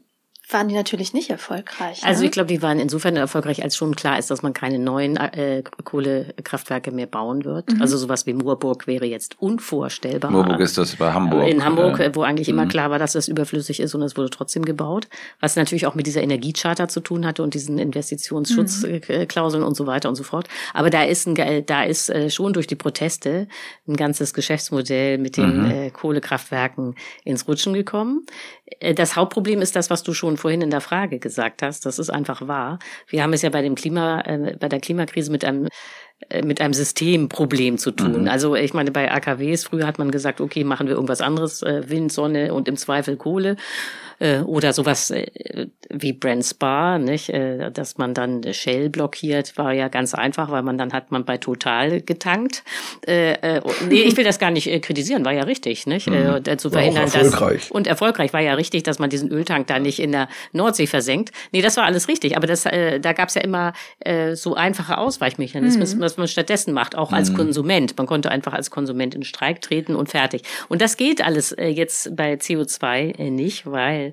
waren die natürlich nicht erfolgreich. Also ne? ich glaube, die waren insofern erfolgreich, als schon klar ist, dass man keine neuen äh, Kohlekraftwerke mehr bauen wird. Mhm. Also sowas wie Moorburg wäre jetzt unvorstellbar. Moorburg ist das bei Hamburg. In Hamburg, äh, wo eigentlich immer mhm. klar war, dass das überflüssig ist und es wurde trotzdem gebaut. Was natürlich auch mit dieser Energiecharta zu tun hatte und diesen Investitionsschutzklauseln mhm. und so weiter und so fort. Aber da ist ein, da ist äh, schon durch die Proteste ein ganzes Geschäftsmodell mit den mhm. äh, Kohlekraftwerken ins Rutschen gekommen. Äh, das Hauptproblem ist das, was du schon vorhin in der Frage gesagt hast. Das ist einfach wahr. Wir haben es ja bei dem Klima, äh, bei der Klimakrise mit einem äh, mit einem Systemproblem zu tun. Mhm. Also ich meine, bei AKWs früher hat man gesagt, okay, machen wir irgendwas anderes, äh, Wind, Sonne und im Zweifel Kohle äh, oder sowas äh, wie Brand Spa, nicht, äh, dass man dann Shell blockiert, war ja ganz einfach, weil man dann hat man bei Total getankt. Äh, äh, nee, ich will das gar nicht äh, kritisieren, war ja richtig, nicht, äh, mhm. zu verhindern, erfolgreich. dass und erfolgreich war ja richtig, dass man diesen Öltank da nicht in der Nordsee versenkt. Nee, das war alles richtig, aber das, äh, da gab es ja immer äh, so einfache Ausweichmechanismen, mhm. was man stattdessen macht, auch als mhm. Konsument. Man konnte einfach als Konsument in Streik treten und fertig. Und das geht alles äh, jetzt bei CO2 äh, nicht, weil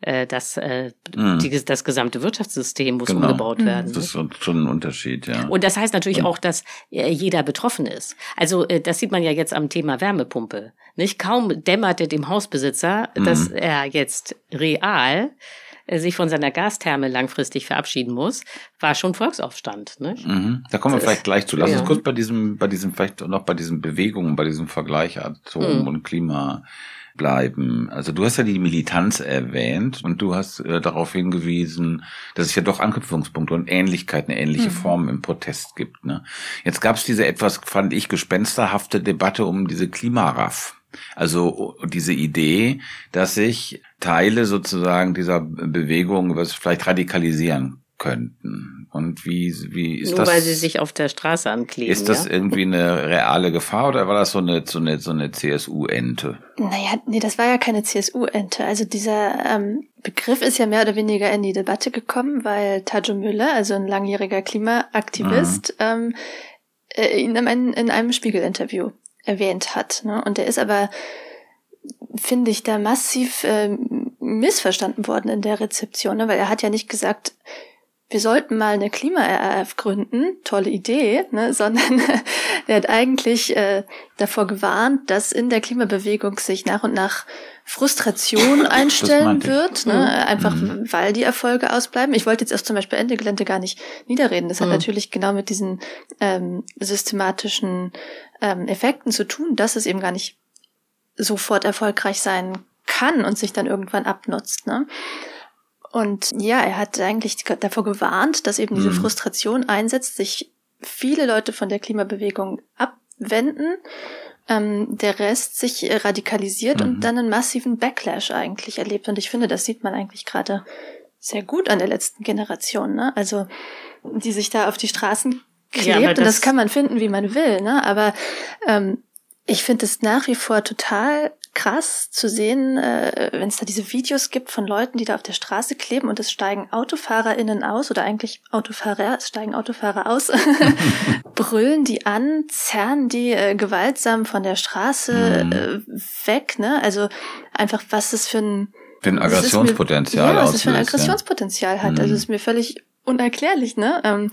äh, das, äh, mhm. die, das gesamte Wirtschaftssystem muss genau. umgebaut werden. Das ist schon ein Unterschied, ja. Und das heißt natürlich Und auch, dass äh, jeder betroffen ist. Also äh, das sieht man ja jetzt am Thema Wärmepumpe. Nicht kaum dämmerte dem Hausbesitzer, mhm. dass er jetzt real sich von seiner Gastherme langfristig verabschieden muss, war schon Volksaufstand. Nicht? Mhm. Da kommen wir vielleicht gleich zu. Lass ja. uns kurz bei diesem, bei diesem, vielleicht noch bei diesen Bewegungen, bei diesem Vergleich Atom mhm. und Klima bleiben. Also du hast ja die Militanz erwähnt und du hast äh, darauf hingewiesen, dass es ja doch Anknüpfungspunkte und Ähnlichkeiten, ähnliche mhm. Formen im Protest gibt. Ne? Jetzt gab es diese etwas, fand ich, gespensterhafte Debatte um diese Klimaraff. Also diese Idee, dass sich Teile sozusagen dieser Bewegung was vielleicht radikalisieren könnten. Und wie, wie ist Nur das? Nur weil sie sich auf der Straße ankleben. Ist das ja? irgendwie eine reale Gefahr oder war das so eine, so eine, so eine CSU-Ente? Naja, nee, das war ja keine CSU-Ente. Also dieser ähm, Begriff ist ja mehr oder weniger in die Debatte gekommen, weil Tajo Müller, also ein langjähriger Klimaaktivist, mhm. ähm, äh, ihn in einem, in einem Spiegel-Interview erwähnt hat. Ne? Und er ist aber, finde ich, da massiv äh, missverstanden worden in der Rezeption, ne? weil er hat ja nicht gesagt, wir sollten mal eine Klima-RAF gründen, tolle Idee, ne, sondern er hat eigentlich äh, davor gewarnt, dass in der Klimabewegung sich nach und nach Frustration einstellen wird, ne, mhm. einfach mhm. weil die Erfolge ausbleiben. Ich wollte jetzt erst zum Beispiel Ende Gelände gar nicht niederreden. Das mhm. hat natürlich genau mit diesen ähm, systematischen ähm, Effekten zu tun, dass es eben gar nicht sofort erfolgreich sein kann und sich dann irgendwann abnutzt. Ne? Und ja, er hat eigentlich davor gewarnt, dass eben diese mhm. Frustration einsetzt, sich viele Leute von der Klimabewegung abwenden, ähm, der Rest sich radikalisiert mhm. und dann einen massiven Backlash eigentlich erlebt. Und ich finde, das sieht man eigentlich gerade sehr gut an der letzten Generation. Ne? Also die sich da auf die Straßen klebt ja, das und das kann man finden, wie man will. Ne? Aber ähm, ich finde es nach wie vor total krass zu sehen, äh, wenn es da diese Videos gibt von Leuten, die da auf der Straße kleben und es steigen AutofahrerInnen aus oder eigentlich Autofahrer, es steigen Autofahrer aus, brüllen die an, zerren die äh, gewaltsam von der Straße mhm. äh, weg, ne? Also einfach, was das für ein für ein Aggressionspotenzial mir, Ja, was das für ein Aggressionspotenzial ja. hat. Also mhm. ist mir völlig unerklärlich, ne? Ähm,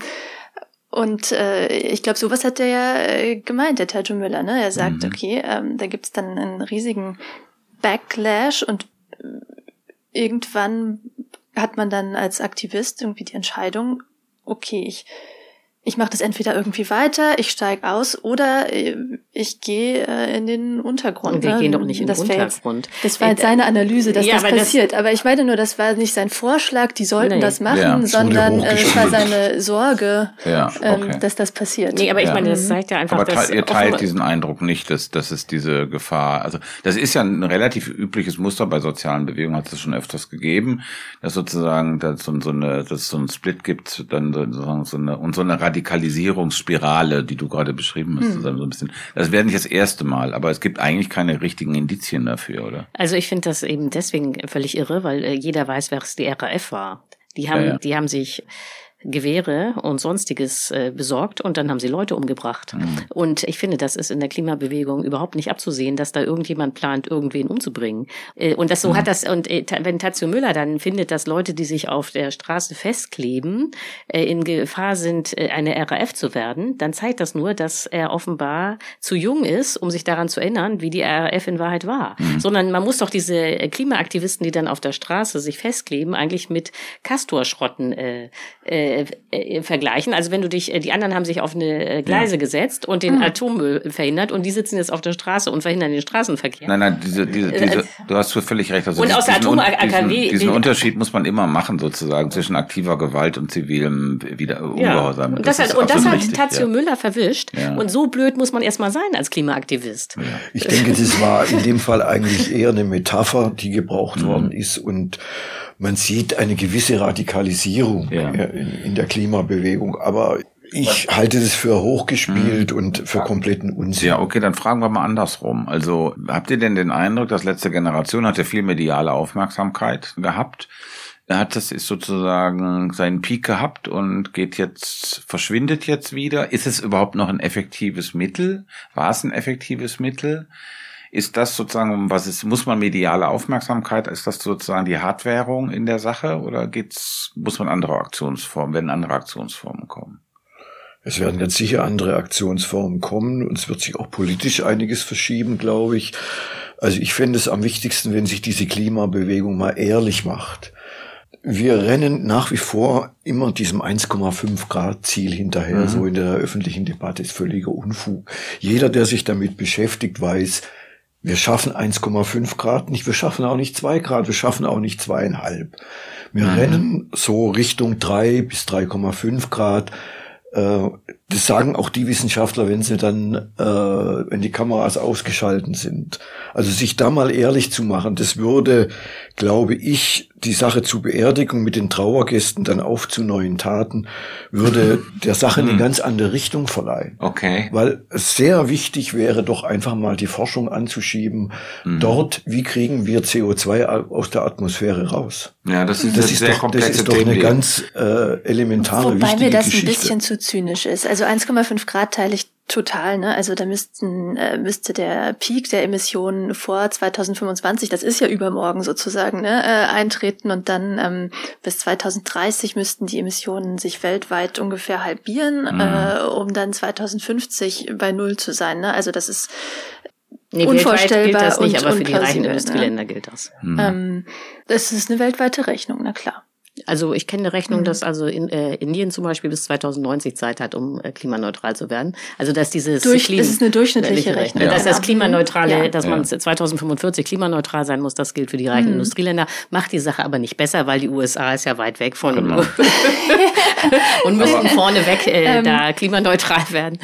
und äh, ich glaube, sowas hat er ja äh, gemeint, der Tajo Müller. Ne? Er sagt, mhm. okay, ähm, da gibt's dann einen riesigen Backlash und äh, irgendwann hat man dann als Aktivist irgendwie die Entscheidung, okay, ich ich mache das entweder irgendwie weiter, ich steige aus oder äh, ich gehe äh, in den Untergrund. Und wir ne? gehen doch nicht in das den Untergrund. das war jetzt seine Analyse, dass ja, das passiert. Das, aber ich meine nur, das war nicht sein Vorschlag, die sollten nee. das machen, ja, sondern äh, es war seine Sorge, ja, ähm, okay. ähm, dass das passiert. Nee, aber ich meine, das zeigt ja einfach, aber dass... ihr teilt diesen Eindruck nicht, dass, dass es diese Gefahr... Also das ist ja ein relativ übliches Muster bei sozialen Bewegungen, hat es schon öfters gegeben, dass sozusagen dass so, so eine, dass es so einen Split gibt, dann sozusagen so eine, und so eine Radikalisierung Radikalisierungsspirale, die du gerade beschrieben hast, hm. so ein bisschen. Das wäre nicht das erste Mal, aber es gibt eigentlich keine richtigen Indizien dafür, oder? Also ich finde das eben deswegen völlig irre, weil äh, jeder weiß, wer es die RAF war. Die haben, ja, ja. die haben sich Gewehre und sonstiges äh, besorgt und dann haben sie Leute umgebracht. Mhm. Und ich finde, das ist in der Klimabewegung überhaupt nicht abzusehen, dass da irgendjemand plant, irgendwen umzubringen. Äh, und das so mhm. hat das, und äh, wenn Tazio Müller dann findet, dass Leute, die sich auf der Straße festkleben, äh, in Gefahr sind, äh, eine RAF zu werden, dann zeigt das nur, dass er offenbar zu jung ist, um sich daran zu erinnern, wie die RAF in Wahrheit war. Mhm. Sondern man muss doch diese äh, Klimaaktivisten, die dann auf der Straße sich festkleben, eigentlich mit Castorschrotten äh, äh, äh, vergleichen. Also wenn du dich, äh, die anderen haben sich auf eine äh, Gleise ja. gesetzt und den mhm. Atommüll verhindert und die sitzen jetzt auf der Straße und verhindern den Straßenverkehr. Nein, nein, diese, diese, äh, diese du hast völlig recht. Also und aus der Atom-AKW. Diesen, diesen Unterschied muss man immer machen sozusagen zwischen aktiver Gewalt und zivilem wieder Ungehorsam. Ja. Und das, das, hat, und das hat Tazio ja. Müller verwischt. Ja. Und so blöd muss man erstmal sein als Klimaaktivist. Ja. Ich denke, das war in dem Fall eigentlich eher eine Metapher, die gebraucht mhm. worden ist und man sieht eine gewisse Radikalisierung ja. in, in, der Klimabewegung, aber ich halte das für hochgespielt mhm. und für kompletten Unsinn. Ja, okay, dann fragen wir mal andersrum. Also habt ihr denn den Eindruck, dass letzte Generation hatte viel mediale Aufmerksamkeit gehabt? Er hat das ist sozusagen seinen Peak gehabt und geht jetzt, verschwindet jetzt wieder. Ist es überhaupt noch ein effektives Mittel? War es ein effektives Mittel? Ist das sozusagen, was ist, muss man mediale Aufmerksamkeit, ist das sozusagen die Hardwährung in der Sache oder geht's, muss man andere Aktionsformen, werden andere Aktionsformen kommen? Es werden ganz sicher andere Aktionsformen kommen und es wird sich auch politisch einiges verschieben, glaube ich. Also ich fände es am wichtigsten, wenn sich diese Klimabewegung mal ehrlich macht. Wir rennen nach wie vor immer diesem 1,5 Grad Ziel hinterher, mhm. so in der öffentlichen Debatte ist völliger Unfug. Jeder, der sich damit beschäftigt, weiß, wir schaffen 1,5 Grad nicht, wir schaffen auch nicht zwei Grad, wir schaffen auch nicht zweieinhalb. Wir mhm. rennen so Richtung drei bis 3,5 Grad. Äh, das sagen auch die Wissenschaftler, wenn sie dann, äh, wenn die Kameras ausgeschalten sind. Also sich da mal ehrlich zu machen, das würde, glaube ich, die Sache zu beerdigen mit den Trauergästen dann auf zu neuen Taten, würde der Sache eine hm. ganz andere Richtung verleihen. Okay. Weil es sehr wichtig wäre, doch einfach mal die Forschung anzuschieben. Mhm. Dort, wie kriegen wir CO2 aus der Atmosphäre raus? Ja, das ist, das ist sehr doch, Das ist doch eine ganz äh, elementare, Wobei wichtige mir das Geschichte. ein bisschen zu zynisch ist. Also 1,5 Grad teile ich total, ne? Also da müssten, äh, müsste der Peak der Emissionen vor 2025, das ist ja übermorgen sozusagen, ne, äh, eintreten und dann ähm, bis 2030 müssten die Emissionen sich weltweit ungefähr halbieren, mhm. äh, um dann 2050 bei Null zu sein. Ne? Also das ist Nee, unvorstellbar gilt das nicht, aber für die reichen ne? Industrieländer ne? gilt das. Mhm. Ähm, das ist eine weltweite Rechnung, na klar. Also ich kenne eine Rechnung, mhm. dass also in, äh, Indien zum Beispiel bis 2090 Zeit hat, um äh, klimaneutral zu werden. Also dass dieses Durch, Klima, das ist eine durchschnittliche Rechnung. Ja. Dass das klimaneutrale, ja. dass man 2045 klimaneutral sein muss, das gilt für die reichen mhm. Industrieländer, macht die Sache aber nicht besser, weil die USA ist ja weit weg von genau. und müssten vorneweg äh, ähm, da klimaneutral werden.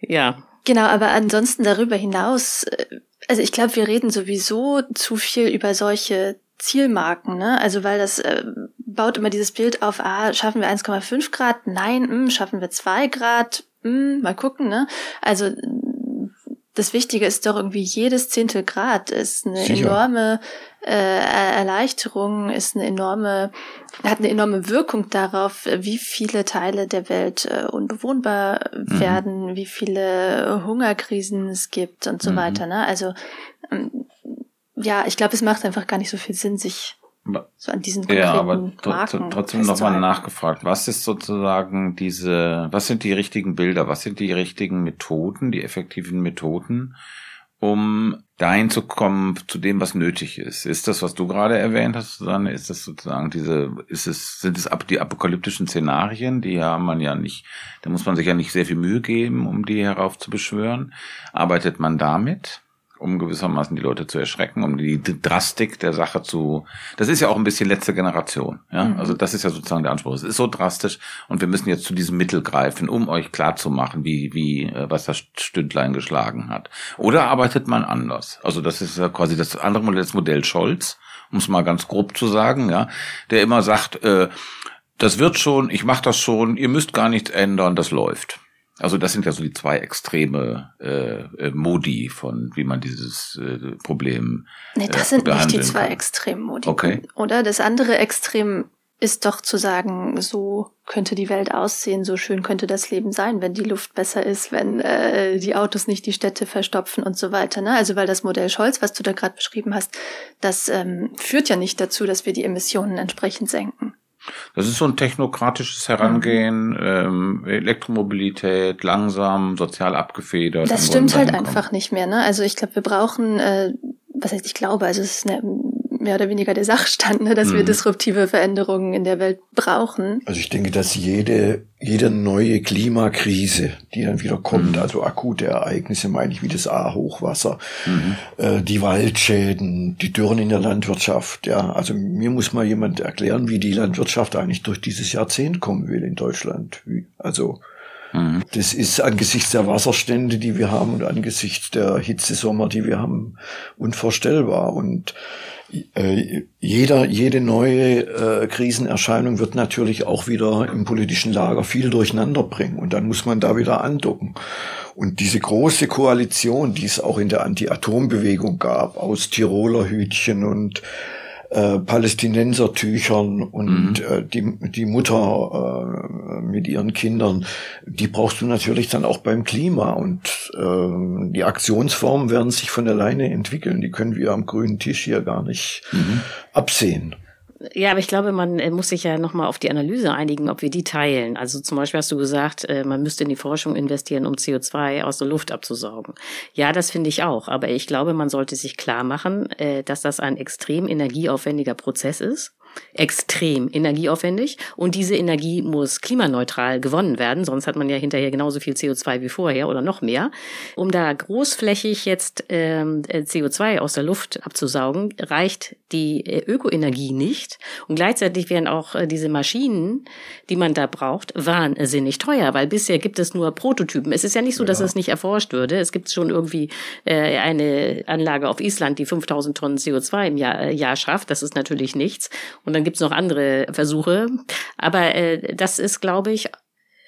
Ja. Genau, aber ansonsten darüber hinaus, äh, also ich glaube, wir reden sowieso zu viel über solche Zielmarken, ne? Also weil das äh, baut immer dieses Bild auf, ah, schaffen wir 1,5 Grad? Nein, mh, hm, schaffen wir 2 Grad? Mh, hm, mal gucken, ne? Also das Wichtige ist doch irgendwie jedes Zehntel Grad ist eine Sicher. enorme äh, Erleichterung, ist eine enorme, hat eine enorme Wirkung darauf, wie viele Teile der Welt äh, unbewohnbar mhm. werden, wie viele Hungerkrisen es gibt und so mhm. weiter. Ne? Also ähm, ja, ich glaube, es macht einfach gar nicht so viel Sinn, sich so an diesen konkreten Ja, aber Marken trotzdem nochmal nachgefragt. Was ist sozusagen diese, was sind die richtigen Bilder, was sind die richtigen Methoden, die effektiven Methoden, um dahin zu kommen zu dem, was nötig ist? Ist das, was du gerade erwähnt hast, Susanne? Ist das sozusagen diese, ist es, sind es die apokalyptischen Szenarien, die ja man ja nicht, da muss man sich ja nicht sehr viel Mühe geben, um die heraufzubeschwören. Arbeitet man damit? Um gewissermaßen die Leute zu erschrecken, um die Drastik der Sache zu. Das ist ja auch ein bisschen letzte Generation. Ja, mhm. also das ist ja sozusagen der Anspruch. Es ist so drastisch und wir müssen jetzt zu diesem Mittel greifen, um euch klar zu machen, wie wie äh, was das Stündlein geschlagen hat. Oder arbeitet man anders? Also das ist ja quasi das andere Modell, das Modell Scholz, um es mal ganz grob zu sagen, ja, der immer sagt, äh, das wird schon, ich mache das schon, ihr müsst gar nichts ändern, das läuft. Also das sind ja so die zwei extreme äh, äh, Modi von, wie man dieses äh, Problem. Nee, das äh, sind nicht die zwei extremen Modi. Okay. Oder das andere Extrem ist doch zu sagen, so könnte die Welt aussehen, so schön könnte das Leben sein, wenn die Luft besser ist, wenn äh, die Autos nicht die Städte verstopfen und so weiter. Ne? Also weil das Modell Scholz, was du da gerade beschrieben hast, das ähm, führt ja nicht dazu, dass wir die Emissionen entsprechend senken. Das ist so ein technokratisches Herangehen, mhm. ähm, Elektromobilität, langsam, sozial abgefedert. Das stimmt halt einfach nicht mehr. Ne? Also ich glaube, wir brauchen, äh, was heißt ich glaube, also es ist eine mehr oder weniger der Sachstand, ne, dass mhm. wir disruptive Veränderungen in der Welt brauchen. Also ich denke, dass jede, jede neue Klimakrise, die dann wieder kommt, mhm. also akute Ereignisse, meine ich, wie das A-Hochwasser, mhm. äh, die Waldschäden, die Dürren in der Landwirtschaft, ja, also mir muss mal jemand erklären, wie die Landwirtschaft eigentlich durch dieses Jahrzehnt kommen will in Deutschland. Wie, also, mhm. das ist angesichts der Wasserstände, die wir haben und angesichts der Hitzesommer, die wir haben, unvorstellbar. Und äh, jeder, jede neue äh, Krisenerscheinung wird natürlich auch wieder im politischen Lager viel durcheinander bringen und dann muss man da wieder andocken. Und diese große Koalition, die es auch in der Anti-Atom-Bewegung gab, aus Tiroler Hütchen und äh, Palästinensertüchern und mhm. äh, die, die Mutter äh, mit ihren Kindern, die brauchst du natürlich dann auch beim Klima. Und äh, die Aktionsformen werden sich von alleine entwickeln. Die können wir am grünen Tisch hier gar nicht mhm. absehen. Ja, aber ich glaube, man äh, muss sich ja nochmal auf die Analyse einigen, ob wir die teilen. Also zum Beispiel hast du gesagt, äh, man müsste in die Forschung investieren, um CO2 aus der Luft abzusaugen. Ja, das finde ich auch. Aber ich glaube, man sollte sich klar machen, äh, dass das ein extrem energieaufwendiger Prozess ist extrem energieaufwendig und diese Energie muss klimaneutral gewonnen werden, sonst hat man ja hinterher genauso viel CO2 wie vorher oder noch mehr. Um da großflächig jetzt ähm, CO2 aus der Luft abzusaugen, reicht die äh, Ökoenergie nicht und gleichzeitig werden auch äh, diese Maschinen, die man da braucht, wahnsinnig teuer, weil bisher gibt es nur Prototypen. Es ist ja nicht so, dass ja. es nicht erforscht würde. Es gibt schon irgendwie äh, eine Anlage auf Island, die 5000 Tonnen CO2 im Jahr, äh, Jahr schafft. Das ist natürlich nichts. Und dann gibt's noch andere Versuche. Aber äh, das ist, glaube ich,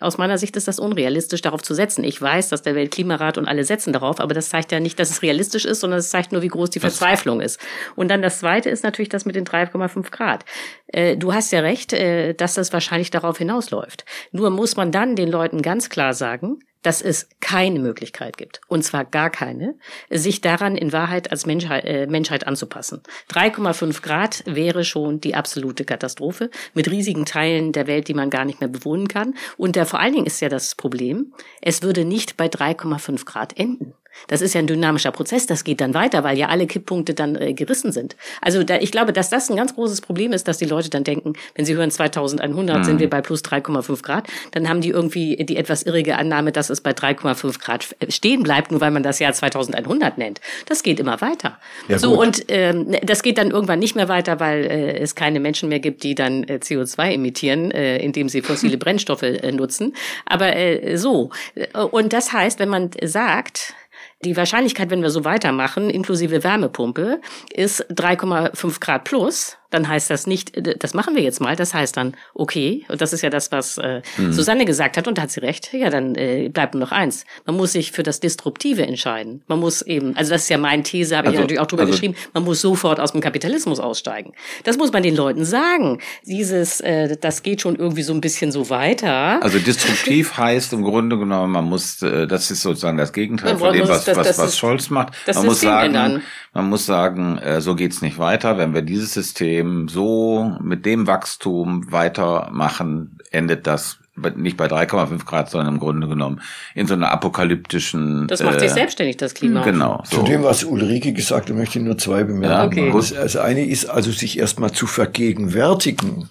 aus meiner Sicht ist das unrealistisch, darauf zu setzen. Ich weiß, dass der Weltklimarat und alle setzen darauf, aber das zeigt ja nicht, dass es realistisch ist, sondern es zeigt nur, wie groß die Verzweiflung ist. Und dann das Zweite ist natürlich das mit den 3,5 Grad. Äh, du hast ja recht, äh, dass das wahrscheinlich darauf hinausläuft. Nur muss man dann den Leuten ganz klar sagen, dass es keine Möglichkeit gibt, und zwar gar keine, sich daran in Wahrheit als Menschheit, äh, Menschheit anzupassen. 3,5 Grad wäre schon die absolute Katastrophe mit riesigen Teilen der Welt, die man gar nicht mehr bewohnen kann. Und der, vor allen Dingen ist ja das Problem, es würde nicht bei 3,5 Grad enden. Das ist ja ein dynamischer Prozess, das geht dann weiter, weil ja alle Kipppunkte dann äh, gerissen sind. Also da, ich glaube, dass das ein ganz großes Problem ist, dass die Leute dann denken, wenn sie hören 2100 mhm. sind wir bei plus 3,5 Grad, dann haben die irgendwie die etwas irrige Annahme, dass es bei 3,5 Grad stehen bleibt, nur weil man das Jahr 2100 nennt. Das geht immer weiter. Ja, so und ähm, das geht dann irgendwann nicht mehr weiter, weil äh, es keine Menschen mehr gibt, die dann äh, CO2 emittieren, äh, indem sie fossile Brennstoffe äh, nutzen. Aber äh, so und das heißt, wenn man sagt die Wahrscheinlichkeit, wenn wir so weitermachen, inklusive Wärmepumpe, ist 3,5 Grad plus dann heißt das nicht, äh, das machen wir jetzt mal, das heißt dann, okay, und das ist ja das, was äh, mhm. Susanne gesagt hat, und da hat sie recht, ja, dann äh, bleibt nur noch eins. Man muss sich für das Disruptive entscheiden. Man muss eben, also das ist ja meine These, habe also, ich natürlich auch drüber also, geschrieben, man muss sofort aus dem Kapitalismus aussteigen. Das muss man den Leuten sagen. Dieses, äh, das geht schon irgendwie so ein bisschen so weiter. Also disruptiv heißt im Grunde genommen, man muss, äh, das ist sozusagen das Gegenteil man von dem, was, das, was, das was ist, Scholz macht. Man muss sagen, man muss sagen, äh, so geht's nicht weiter, wenn wir dieses System dem so, mit dem Wachstum weitermachen, endet das nicht bei 3,5 Grad, sondern im Grunde genommen in so einer apokalyptischen. Das macht äh, sich selbstständig, das Klima. Genau. So. Zu dem, was Ulrike gesagt hat, möchte ich nur zwei bemerken. Ja, okay. Das, das eine ist also, sich erstmal zu vergegenwärtigen,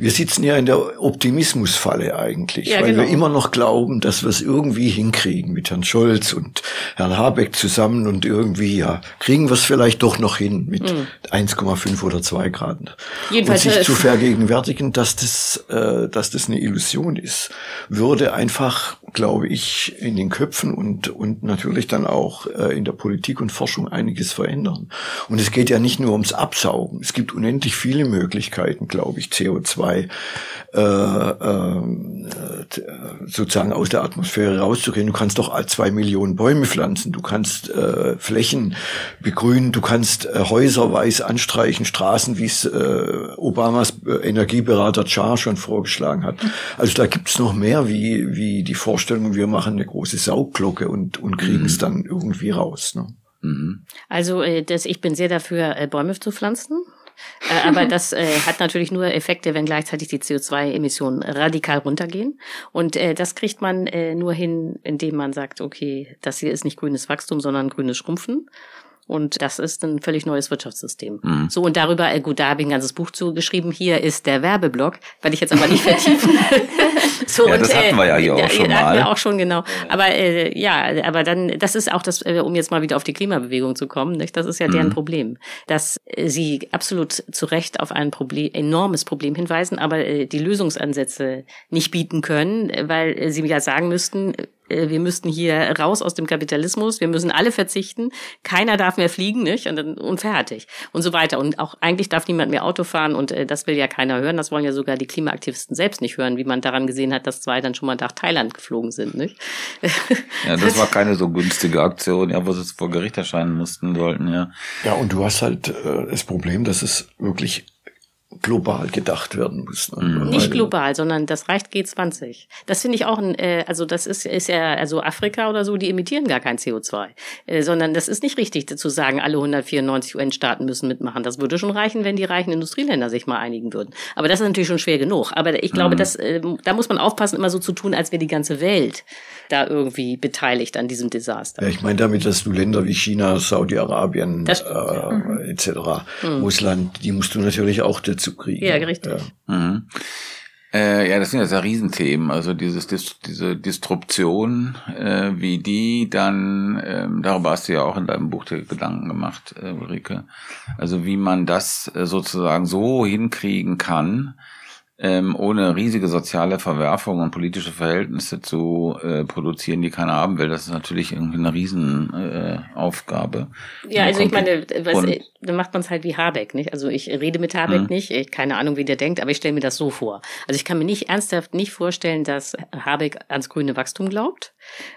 wir sitzen ja in der Optimismusfalle eigentlich, ja, weil genau. wir immer noch glauben, dass wir es irgendwie hinkriegen mit Herrn Scholz und Herrn Habeck zusammen und irgendwie, ja, kriegen wir es vielleicht doch noch hin mit mhm. 1,5 oder 2 Grad. Jedenfalls und sich zu vergegenwärtigen, dass das, äh, dass das eine Illusion ist, würde einfach, glaube ich, in den Köpfen und, und natürlich dann auch äh, in der Politik und Forschung einiges verändern. Und es geht ja nicht nur ums Absaugen. Es gibt unendlich viele Möglichkeiten, glaube ich, CO2 dabei, äh, äh, sozusagen aus der Atmosphäre rauszugehen. Du kannst doch zwei Millionen Bäume pflanzen, du kannst äh, Flächen begrünen, du kannst äh, Häuser weiß anstreichen, Straßen, wie es äh, Obamas äh, Energieberater Char schon vorgeschlagen hat. Also da gibt's noch mehr wie, wie die Vorstellung, wir machen eine große Saugglocke und, und kriegen es mhm. dann irgendwie raus. Ne? Mhm. Also äh, das, ich bin sehr dafür, äh, Bäume zu pflanzen. Äh, aber das äh, hat natürlich nur Effekte, wenn gleichzeitig die CO2-Emissionen radikal runtergehen. Und äh, das kriegt man äh, nur hin, indem man sagt, okay, das hier ist nicht grünes Wachstum, sondern grünes Schrumpfen. Und das ist ein völlig neues Wirtschaftssystem. Mhm. So, und darüber, äh, gut, da habe ich ein ganzes Buch zugeschrieben. Hier ist der Werbeblock, weil ich jetzt aber nicht vertiefen. so, ja, und, das hatten wir ja hier äh, auch schon mal. Hatten wir auch schon, genau. Aber äh, ja, aber dann, das ist auch das, äh, um jetzt mal wieder auf die Klimabewegung zu kommen, nicht? das ist ja mhm. deren Problem. Dass äh, sie absolut zu Recht auf ein Problem, enormes Problem hinweisen, aber äh, die Lösungsansätze nicht bieten können, weil äh, sie ja sagen müssten, äh, wir müssten hier raus aus dem Kapitalismus, wir müssen alle verzichten, keiner darf mehr fliegen, nicht? Und, dann, und fertig. Und so weiter. Und auch eigentlich darf niemand mehr Auto fahren und äh, das will ja keiner hören. Das wollen ja sogar die Klimaaktivisten selbst nicht hören, wie man daran gesehen hat, dass zwei dann schon mal nach Thailand geflogen sind, nicht? Ja, das war keine so günstige Aktion, ja, wo sie vor Gericht erscheinen mussten sollten, ja. Ja, und du hast halt äh, das Problem, dass es wirklich global gedacht werden muss. Ne? Mhm. Nicht global, sondern das reicht G20. Das finde ich auch ein, äh, also das ist, ist ja, also Afrika oder so, die emittieren gar kein CO2. Äh, sondern das ist nicht richtig zu sagen, alle 194 UN-Staaten müssen mitmachen. Das würde schon reichen, wenn die reichen Industrieländer sich mal einigen würden. Aber das ist natürlich schon schwer genug. Aber ich glaube, mhm. dass, äh, da muss man aufpassen, immer so zu tun, als wäre die ganze Welt da irgendwie beteiligt an diesem Desaster. Ja, ich meine damit, dass du Länder wie China, Saudi-Arabien äh, mhm. etc., mhm. Russland, die musst du natürlich auch dazu kriegen. Ja, richtig. Ja. Mhm. Äh, ja, das sind ja sehr Riesenthemen. Also dieses, diese Disruption, äh, wie die dann, ähm, darüber hast du ja auch in deinem Buch dir Gedanken gemacht, äh, Ulrike. Also wie man das äh, sozusagen so hinkriegen kann, ähm, ohne riesige soziale Verwerfungen und politische Verhältnisse zu äh, produzieren, die keiner haben will. Das ist natürlich irgendwie eine Riesenaufgabe. Äh, ja, also ich meine, was, dann macht man es halt wie Habeck, nicht? Also ich rede mit Habeck mhm. nicht, ich, keine Ahnung, wie der denkt, aber ich stelle mir das so vor. Also ich kann mir nicht ernsthaft nicht vorstellen, dass Habeck ans grüne Wachstum glaubt.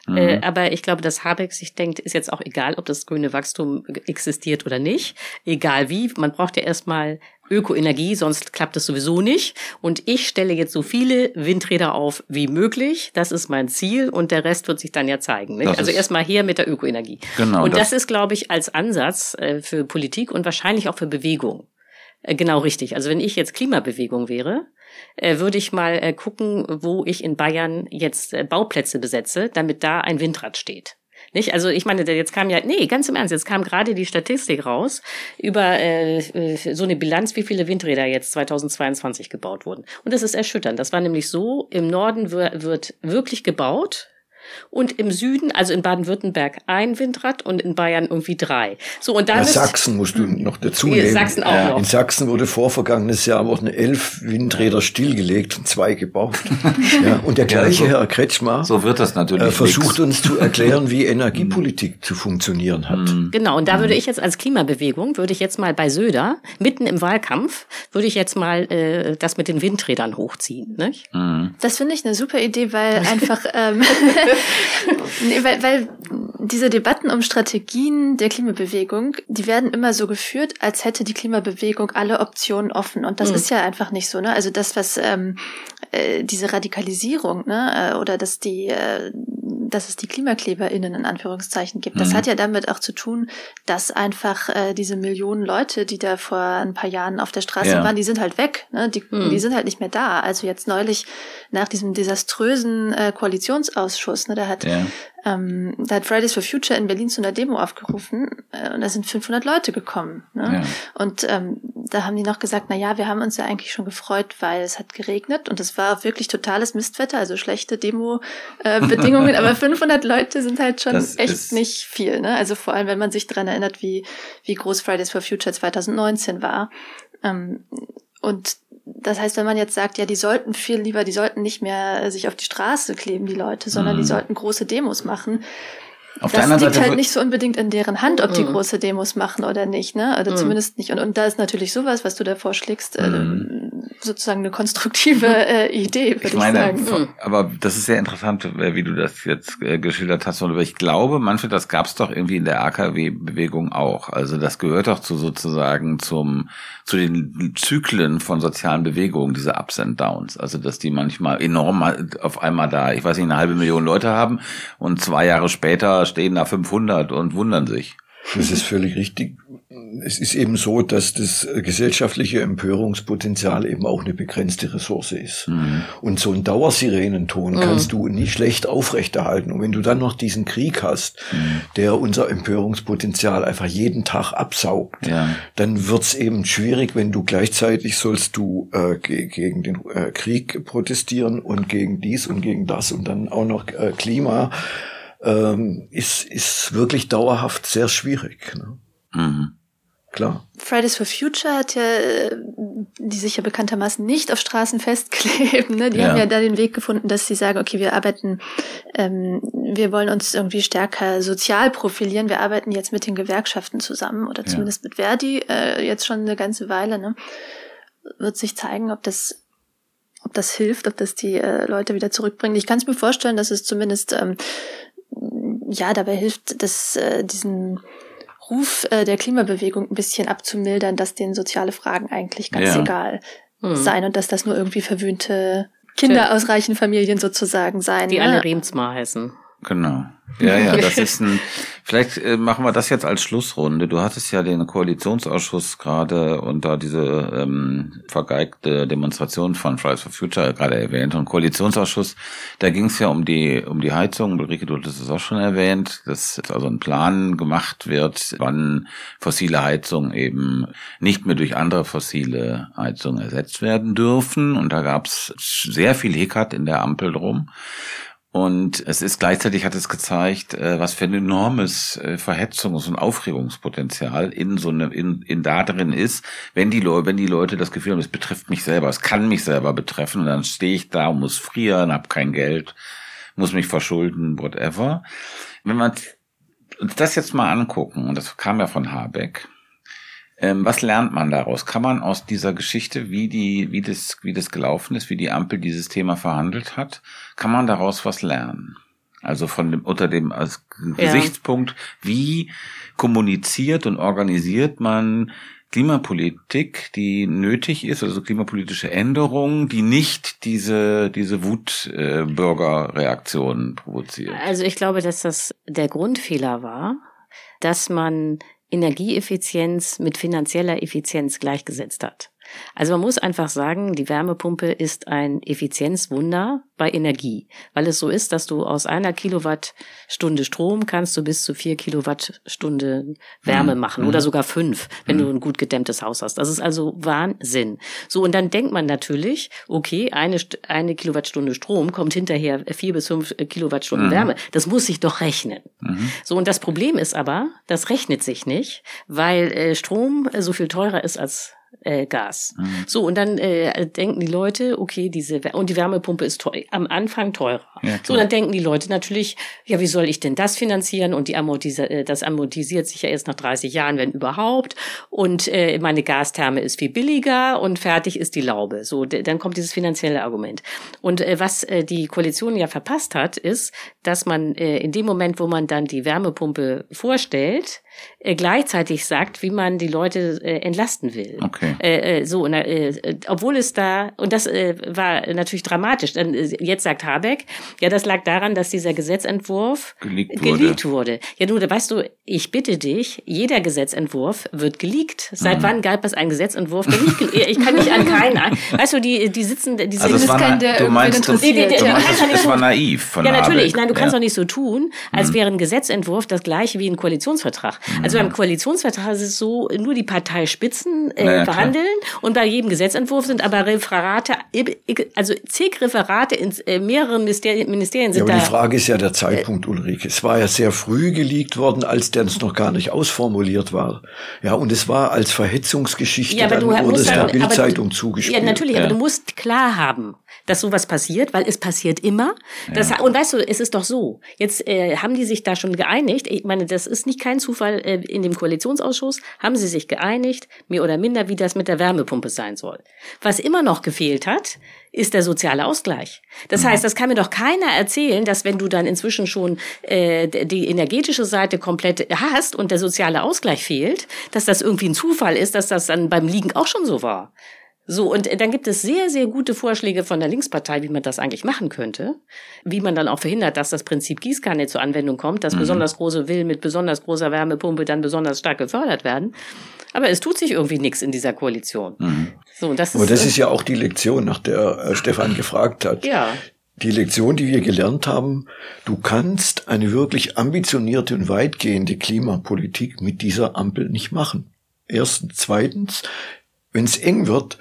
Mhm. Äh, aber ich glaube, dass Habeck sich denkt, ist jetzt auch egal, ob das grüne Wachstum existiert oder nicht. Egal wie, man braucht ja erstmal Ökoenergie, sonst klappt es sowieso nicht. Und ich stelle jetzt so viele Windräder auf wie möglich. Das ist mein Ziel und der Rest wird sich dann ja zeigen. Nicht? Also erstmal her mit der Ökoenergie. Genau. Und das, das ist, glaube ich, als Ansatz äh, für Politik und wahrscheinlich auch für Bewegung äh, genau richtig. Also wenn ich jetzt Klimabewegung wäre, äh, würde ich mal gucken, wo ich in Bayern jetzt Bauplätze besetze, damit da ein Windrad steht. Nicht? Also ich meine, jetzt kam ja, nee, ganz im Ernst, jetzt kam gerade die Statistik raus über äh, äh so eine Bilanz, wie viele Windräder jetzt 2022 gebaut wurden. Und das ist erschütternd. Das war nämlich so, im Norden wird wirklich gebaut, und im Süden, also in Baden-Württemberg, ein Windrad und in Bayern irgendwie drei. So und dann ja, Sachsen musst du noch dazu nehmen. Sachsen auch noch. In Sachsen wurde vorvergangenes Jahr wurden elf Windräder stillgelegt und zwei gebaut. ja, und der gleiche ja, so, Herr Kretschmer so wird das natürlich äh, versucht uns zu erklären, wie Energiepolitik zu funktionieren hat. Mhm. Genau, und da würde ich jetzt als Klimabewegung, würde ich jetzt mal bei Söder, mitten im Wahlkampf, würde ich jetzt mal äh, das mit den Windrädern hochziehen. Nicht? Mhm. Das finde ich eine super Idee, weil einfach ähm, nee, weil, weil diese Debatten um Strategien der Klimabewegung, die werden immer so geführt, als hätte die Klimabewegung alle Optionen offen. Und das mhm. ist ja einfach nicht so. Ne? Also das, was ähm, äh, diese Radikalisierung, ne, äh, oder dass die äh, dass es die KlimakleberInnen in Anführungszeichen gibt. Das mhm. hat ja damit auch zu tun, dass einfach äh, diese Millionen Leute, die da vor ein paar Jahren auf der Straße ja. waren, die sind halt weg. Ne? Die, mhm. die sind halt nicht mehr da. Also jetzt neulich nach diesem desaströsen äh, Koalitionsausschuss, ne, da hat ja. Ähm, da hat Fridays for Future in Berlin zu einer Demo aufgerufen äh, und da sind 500 Leute gekommen. Ne? Ja. Und ähm, da haben die noch gesagt, na ja, wir haben uns ja eigentlich schon gefreut, weil es hat geregnet und es war wirklich totales Mistwetter, also schlechte Demo-Bedingungen, äh, aber 500 Leute sind halt schon das echt nicht viel. Ne? Also vor allem, wenn man sich dran erinnert, wie, wie groß Fridays for Future 2019 war. Ähm, und das heißt, wenn man jetzt sagt, ja, die sollten viel lieber, die sollten nicht mehr sich auf die Straße kleben, die Leute, sondern mhm. die sollten große Demos machen, auf das liegt Seite halt nicht so unbedingt in deren Hand, ob die mhm. große Demos machen oder nicht, ne? Oder mhm. zumindest nicht. Und, und da ist natürlich sowas, was du da vorschlägst, äh, mhm. sozusagen eine konstruktive äh, Idee, würde ich, meine, ich sagen. Aber das ist sehr interessant, äh, wie du das jetzt äh, geschildert hast. Aber ich glaube, Manfred, das gab es doch irgendwie in der AKW-Bewegung auch. Also das gehört doch zu sozusagen zum zu den Zyklen von sozialen Bewegungen, diese Ups and Downs. Also dass die manchmal enorm auf einmal da, ich weiß nicht, eine halbe Million Leute haben und zwei Jahre später stehen da 500 und wundern sich. Das ist völlig richtig es ist eben so, dass das gesellschaftliche Empörungspotenzial eben auch eine begrenzte Ressource ist. Mhm. Und so ein Dauersirenenton mhm. kannst du nicht schlecht aufrechterhalten. Und wenn du dann noch diesen Krieg hast, mhm. der unser Empörungspotenzial einfach jeden Tag absaugt, ja. dann wird's eben schwierig, wenn du gleichzeitig sollst du äh, gegen den äh, Krieg protestieren und gegen dies und gegen das und dann auch noch äh, Klima. Ähm, ist, ist wirklich dauerhaft sehr schwierig. Ne? Mhm. Klar. Fridays for Future hat ja, äh, die sich ja bekanntermaßen nicht auf Straßen festkleben, ne? die ja. haben ja da den Weg gefunden, dass sie sagen, okay, wir arbeiten, ähm, wir wollen uns irgendwie stärker sozial profilieren, wir arbeiten jetzt mit den Gewerkschaften zusammen oder zumindest ja. mit Verdi äh, jetzt schon eine ganze Weile. Ne? Wird sich zeigen, ob das ob das hilft, ob das die äh, Leute wieder zurückbringt. Ich kann es mir vorstellen, dass es zumindest ähm, ja dabei hilft, dass äh, diesen Ruf äh, der Klimabewegung ein bisschen abzumildern, dass denen soziale Fragen eigentlich ganz Ja. egal Hm. seien und dass das nur irgendwie verwöhnte Kinder aus reichen Familien sozusagen seien. Die ne? alle Remsmar heißen. Genau. Ja, ja, das ist ein. Vielleicht äh, machen wir das jetzt als Schlussrunde. Du hattest ja den Koalitionsausschuss gerade und da diese ähm, vergeigte Demonstration von Fridays for Future gerade erwähnt. Und Koalitionsausschuss, da ging es ja um die um die Heizung. Ulrike, du hattest es auch schon erwähnt, dass jetzt also ein Plan gemacht wird, wann fossile Heizungen eben nicht mehr durch andere fossile Heizungen ersetzt werden dürfen. Und da gab es sehr viel Hickert in der Ampel drum. Und es ist gleichzeitig hat es gezeigt, äh, was für ein enormes äh, Verhetzungs- und Aufregungspotenzial in so einem in, in da drin ist, wenn die Leute, wenn die Leute das Gefühl haben, es betrifft mich selber, es kann mich selber betreffen, und dann stehe ich da und muss frieren, habe kein Geld, muss mich verschulden, whatever. Wenn wir uns das jetzt mal angucken, und das kam ja von Habeck, ähm, was lernt man daraus? Kann man aus dieser Geschichte, wie die, wie das, wie das gelaufen ist, wie die Ampel dieses Thema verhandelt hat, kann man daraus was lernen? Also von dem, unter dem als Ja. Gesichtspunkt, wie kommuniziert und organisiert man Klimapolitik, die nötig ist, also klimapolitische Änderungen, die nicht diese, diese Wutbürgerreaktionen provoziert. Also ich glaube, dass das der Grundfehler war, dass man Energieeffizienz mit finanzieller Effizienz gleichgesetzt hat. Also man muss einfach sagen, die Wärmepumpe ist ein Effizienzwunder bei Energie, weil es so ist, dass du aus einer Kilowattstunde Strom kannst du bis zu vier Kilowattstunde Wärme Mhm. machen Mhm. oder sogar fünf, wenn Mhm. du ein gut gedämmtes Haus hast. Das ist also Wahnsinn. So, und dann denkt man natürlich, okay, eine, eine Kilowattstunde Strom kommt hinterher vier bis fünf äh, Kilowattstunden Mhm. Wärme. Das muss sich doch rechnen. Mhm. So, und das Problem ist aber, das rechnet sich nicht, weil äh, Strom äh, so viel teurer ist als äh, Gas. Mhm. So, und dann äh, denken die Leute, okay, diese und die Wärmepumpe ist teuer, am Anfang teurer. Ja, so, dann denken die Leute natürlich, ja, wie soll ich denn das finanzieren? Und die Amortisa äh, das amortisiert sich ja erst nach 30 Jahren, wenn überhaupt. Und äh, meine Gastherme ist viel billiger und fertig ist die Laube. So, dann kommt dieses finanzielle Argument. Und äh, was äh, die Koalition ja verpasst hat, ist, dass man äh, in dem Moment, wo man dann die Wärmepumpe vorstellt, äh, gleichzeitig sagt, wie man die Leute äh, entlasten will. Okay. Äh, äh, so, und, äh, äh, obwohl es da, und das äh, war natürlich dramatisch, dann, äh, jetzt sagt Habeck, ja, das lag daran, dass dieser Gesetzentwurf Geleakt wurde. geleakt wurde. Ja, du, da weißt du, ich bitte dich, jeder Gesetzentwurf wird geleakt. Seit Mhm. wann gab es einen Gesetzentwurf, der nicht geleakt Ich kann nicht an keinen, ein- weißt du, die, die sitzen, die Also sitzen, war, kein, der du meinst, interessiert. du meinst, es ich war naiv von ja, natürlich. Habeck. Nein, du kannst ja. doch nicht so tun, als Mhm. wäre ein Gesetzentwurf das gleiche wie ein Koalitionsvertrag. Also beim Koalitionsvertrag ist es so, nur die Parteispitzen äh, Na ja, klar. verhandeln und bei jedem Gesetzentwurf sind aber Referate, also zig Referate in äh, mehreren Ministerien, Ministerien Ja, sind aber da. die Frage ist ja der Zeitpunkt, Ulrike. Es war ja sehr früh geleakt worden, als der es noch gar nicht ausformuliert war. Ja, und es war als Verhetzungsgeschichte, Ja, aber dann du wurde musst es der dann- Bildzeitung zugespielt. Ja, natürlich, Ja. aber du musst klar haben, dass sowas passiert, weil es passiert immer. Das, Und weißt du, es ist doch so. Jetzt äh, haben die sich da schon geeinigt. Ich meine, das ist nicht kein Zufall. Äh, in dem Koalitionsausschuss haben sie sich geeinigt, mehr oder minder, wie das mit der Wärmepumpe sein soll. Was immer noch gefehlt hat, ist der soziale Ausgleich. Das heißt, das kann mir doch keiner erzählen, dass wenn du dann inzwischen schon äh, die energetische Seite komplett hast und der soziale Ausgleich fehlt, dass das irgendwie ein Zufall ist, dass das dann beim Liegen auch schon so war. So, und dann gibt es sehr, sehr gute Vorschläge von der Linkspartei, wie man das eigentlich machen könnte. Wie man dann auch verhindert, dass das Prinzip Gießkanne zur Anwendung kommt, dass Mhm. besonders große Villen mit besonders großer Wärmepumpe dann besonders stark gefördert werden. Aber es tut sich irgendwie nichts in dieser Koalition. Mhm. So, und das Aber ist, das ist ja auch die Lektion, nach der äh, Stefan gefragt hat. ja. Die Lektion, die wir gelernt haben, du kannst eine wirklich ambitionierte und weitgehende Klimapolitik mit dieser Ampel nicht machen. Erstens. Zweitens, wenn es eng wird,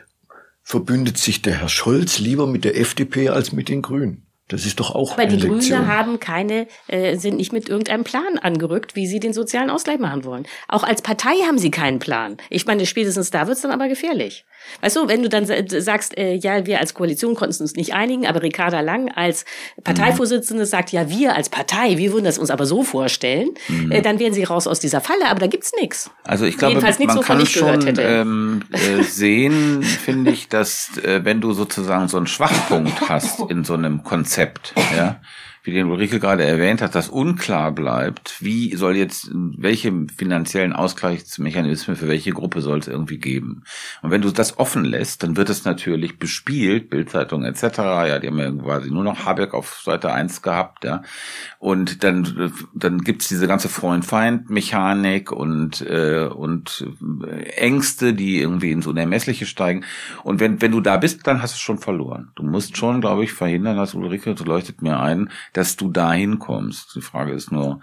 verbündet sich der Herr Scholz lieber mit der FDP als mit den Grünen. Das ist doch auch Aber die. Grünen haben keine, äh, sind nicht mit irgendeinem Plan angerückt, wie sie den sozialen Ausgleich machen wollen. Auch als Partei haben sie keinen Plan. Ich meine, spätestens da wird's dann aber gefährlich. Weißt du, wenn du dann sa- sagst, äh, ja, wir als Koalition konnten uns nicht einigen, aber Ricarda Lang als Parteivorsitzende sagt, ja, wir als Partei, wir würden das uns aber so vorstellen, äh, dann wären sie raus aus dieser Falle, aber da gibt's nichts. Also ich glaube, Jedenfalls nichts, man kann ich schon hätte. ähm, äh, sehen, finde ich, dass äh, wenn du sozusagen so einen Schwachpunkt hast in so einem Konzept, ja, wie den Ulrike gerade erwähnt hat, dass unklar bleibt, wie soll jetzt, welche finanziellen Ausgleichsmechanismen für welche Gruppe soll es irgendwie geben. Und wenn du das offen lässt, dann wird es natürlich bespielt, Bildzeitung etc., ja, die haben ja quasi nur noch Habeck auf Seite eins gehabt, ja. Und dann, dann gibt's diese ganze Freund-Feind-Mechanik und, äh, und Ängste, die irgendwie ins Unermessliche steigen. Und wenn, wenn du da bist, dann hast du schon verloren. Du musst schon, glaube ich, verhindern, dass Ulrike, so leuchtet mir ein, dass du dahin kommst. Die Frage ist nur,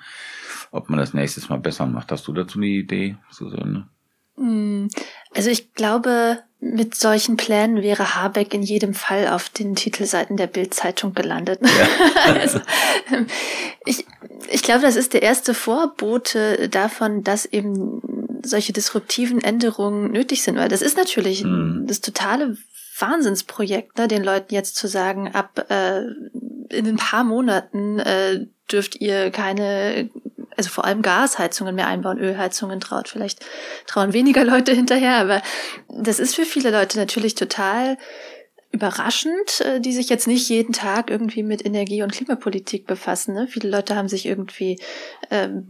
ob man das nächstes Mal besser macht. Hast du dazu eine Idee, Susanne? Hm, also ich glaube, mit solchen Plänen wäre Habeck in jedem Fall auf den Titelseiten der Bildzeitung gelandet. Ja. also, ich, ich glaube, das ist der erste Vorbote davon, dass eben solche disruptiven Änderungen nötig sind, weil das ist natürlich hm. das totale Wahnsinnsprojekt, ne, den Leuten jetzt zu sagen, ab äh, in ein paar Monaten äh, dürft ihr keine, also vor allem Gasheizungen mehr einbauen, Ölheizungen traut vielleicht trauen weniger Leute hinterher, aber das ist für viele Leute natürlich total überraschend, äh, die sich jetzt nicht jeden Tag irgendwie mit Energie- und Klimapolitik befassen. Ne? Viele Leute haben sich irgendwie ähm,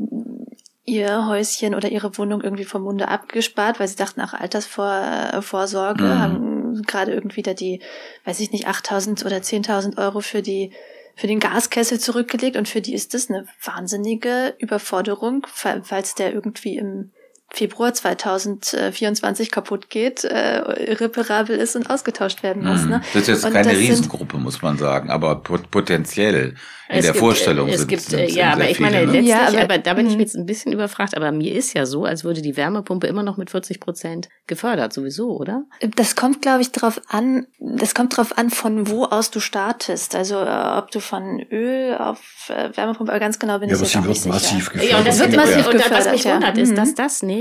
ihr Häuschen oder ihre Wohnung irgendwie vom Munde abgespart, weil sie dachten, ach, Altersvorsorge, mhm. haben gerade irgendwie da die, weiß ich nicht, 8.000 oder 10.000 Euro für die für den Gaskessel zurückgelegt und für die ist das eine wahnsinnige Überforderung, falls der irgendwie im Februar 2024 kaputt geht, äh, irreparabel ist und ausgetauscht werden muss. Mhm. Ne? Das ist jetzt und keine Riesengruppe, muss man sagen, aber potenziell in der gibt, Vorstellung es sind, gibt, sind, sind Ja, aber ich viele, meine, ne? letztlich, Ja, aber- aber, da bin ich Mhm. jetzt ein bisschen überfragt, aber mir ist ja so, als würde die Wärmepumpe immer noch mit 40 Prozent gefördert, sowieso, oder? Das kommt, glaube ich, drauf an, das kommt drauf an, von wo aus du startest. Also äh, ob du von Öl auf äh, Wärmepumpe, aber ganz genau bin Ja, ich aber jetzt sie auch wird nicht sicher. massiv gefördert. Ja, und das wird massiv massiv und was gefördert, mich ja. wundert, ist, Mhm. dass das nicht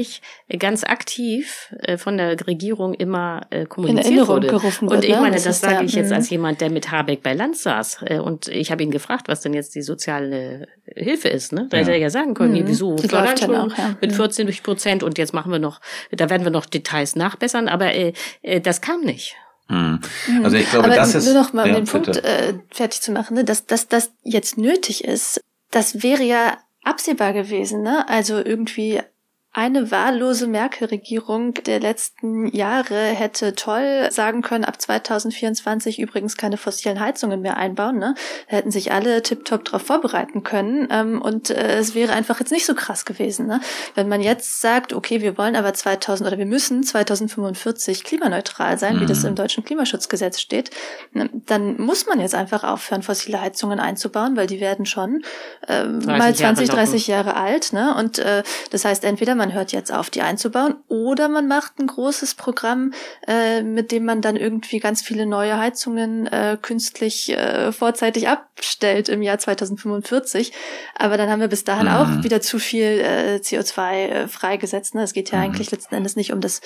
ganz aktiv äh, von der Regierung immer äh, In kommuniziert wurde. gerufen Und wird. ich ne? meine, das, ist sage ja, ich jetzt mhm. als jemand, der mit Habeck bei Land saß. Äh, Und ich habe ihn gefragt, was denn jetzt die soziale Hilfe ist. Ne? Da Ja. hätte er ja sagen können, Mhm. wieso schon auch, ja. mit Mhm. 14 Prozent und jetzt machen wir noch, da werden wir noch Details nachbessern, aber äh, äh, das kam nicht. Hm. Also ich glaube, Aber das ist nur noch mal um ja, den Punkt äh, fertig zu machen, ne? dass, dass das jetzt nötig ist, das wäre ja absehbar gewesen. Ne? Also irgendwie eine wahllose Merkel-Regierung der letzten Jahre hätte toll sagen können, ab 2024 übrigens keine fossilen Heizungen mehr einbauen. Ne? Da hätten sich alle tiptop darauf vorbereiten können ähm, und äh, es wäre einfach jetzt nicht so krass gewesen. Ne? Wenn man jetzt sagt, okay, wir wollen aber 2000 oder wir müssen 2045 klimaneutral sein, wie das Mhm. im deutschen Klimaschutzgesetz steht, ne, dann muss man jetzt einfach aufhören, fossile Heizungen einzubauen, weil die werden schon 30 mal Jahre 20, laufen. 30 Jahre alt. Ne? Und äh, das heißt, entweder man hört jetzt auf, die einzubauen, oder man macht ein großes Programm, äh, mit dem man dann irgendwie ganz viele neue Heizungen äh, künstlich äh, vorzeitig abstellt im Jahr 2045. Aber dann haben wir bis dahin Mhm. auch wieder zu viel äh, CO2 äh, freigesetzt. Ne? Es geht ja Mhm. eigentlich letzten Endes nicht um das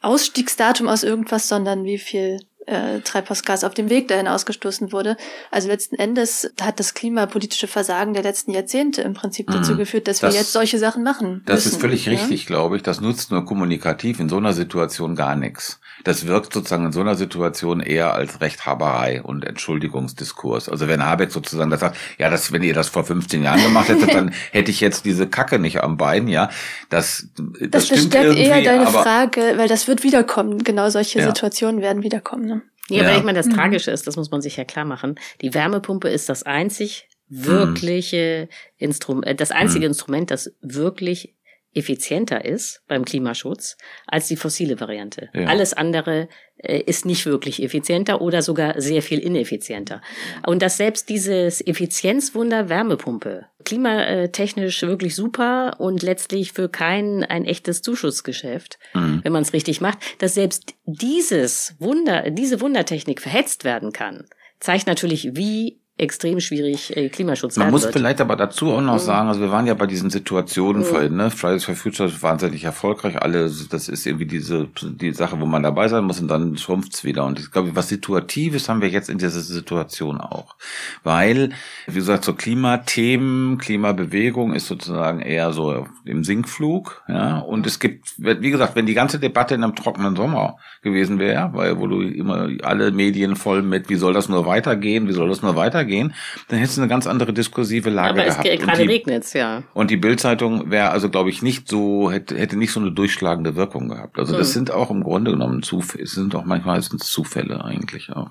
Ausstiegsdatum aus irgendwas, sondern wie viel äh, Treibhausgas auf dem Weg dahin ausgestoßen wurde. Also letzten Endes hat das klimapolitische Versagen der letzten Jahrzehnte im Prinzip dazu Mhm. geführt, dass Das- wir jetzt solche Sachen machen. Das müssen, ist völlig ja? richtig, glaube ich. Das nutzt nur kommunikativ in so einer Situation gar nichts. Das wirkt sozusagen in so einer Situation eher als Rechthaberei und Entschuldigungsdiskurs. Also wenn Habeck sozusagen das sagt, ja, das, wenn ihr das vor 15 Jahren gemacht hättet, dann hätte ich jetzt diese Kacke nicht am Bein, ja. Das, das, Das stimmt bestärkt eher deine Frage, weil das wird wiederkommen. Genau solche Ja. Situationen werden wiederkommen. Ne? Ja, aber Ja. ich meine, das Mhm. Tragische ist, das muss man sich ja klar machen, die Wärmepumpe ist das einzig wirkliche Instrument, äh, das einzige Mhm. Instrument, das wirklich effizienter ist beim Klimaschutz als die fossile Variante. Ja. Alles andere äh, ist nicht wirklich effizienter oder sogar sehr viel ineffizienter. Und dass selbst dieses Effizienzwunder Wärmepumpe klimatechnisch wirklich super und letztlich für kein ein echtes Zuschussgeschäft, Mhm. wenn man es richtig macht, dass selbst dieses Wunder, diese Wundertechnik verhetzt werden kann, zeigt natürlich, wie extrem schwierig äh, Klimaschutz Man muss wird. vielleicht aber dazu auch noch Mhm. sagen, also wir waren ja bei diesen Situationen Mhm. vorhin, ne? Fridays for Future ist wahnsinnig erfolgreich, alle, das ist irgendwie diese, die Sache, wo man dabei sein muss und dann schrumpft's wieder. Und ich glaube, was Situatives haben wir jetzt in dieser Situation auch. Weil, wie gesagt, so Klimathemen, Klimabewegung ist sozusagen eher so im Sinkflug, ja. Und es gibt, wie gesagt, wenn die ganze Debatte in einem trockenen Sommer gewesen wäre, weil, wo du immer alle Medien voll mit, wie soll das nur weitergehen, wie soll das nur weitergehen, weitergehen, dann hättest du eine ganz andere diskursive Lage Aber es gehabt. gerade und die, regnet's, ja. Und die Bildzeitung wäre also, glaube ich, nicht so, hätte, hätte nicht so eine durchschlagende Wirkung gehabt. Also das Hm. sind auch im Grunde genommen Zufälle, es sind auch manchmal es Zufälle eigentlich auch.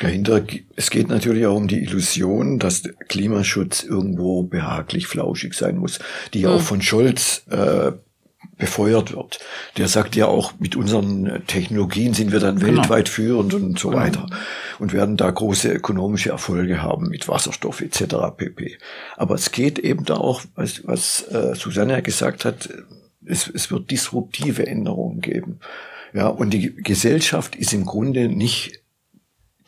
Dahinter, es geht natürlich auch um die Illusion, dass Klimaschutz irgendwo behaglich flauschig sein muss, die auch von Scholz äh, befeuert wird. Der sagt ja auch, mit unseren Technologien sind wir dann Genau. weltweit führend und so weiter und werden da große ökonomische Erfolge haben mit Wasserstoff etc. pp. Aber es geht eben da auch, was, was äh, Susanne ja gesagt hat, es, es wird disruptive Änderungen geben. Ja, und die Gesellschaft ist im Grunde nicht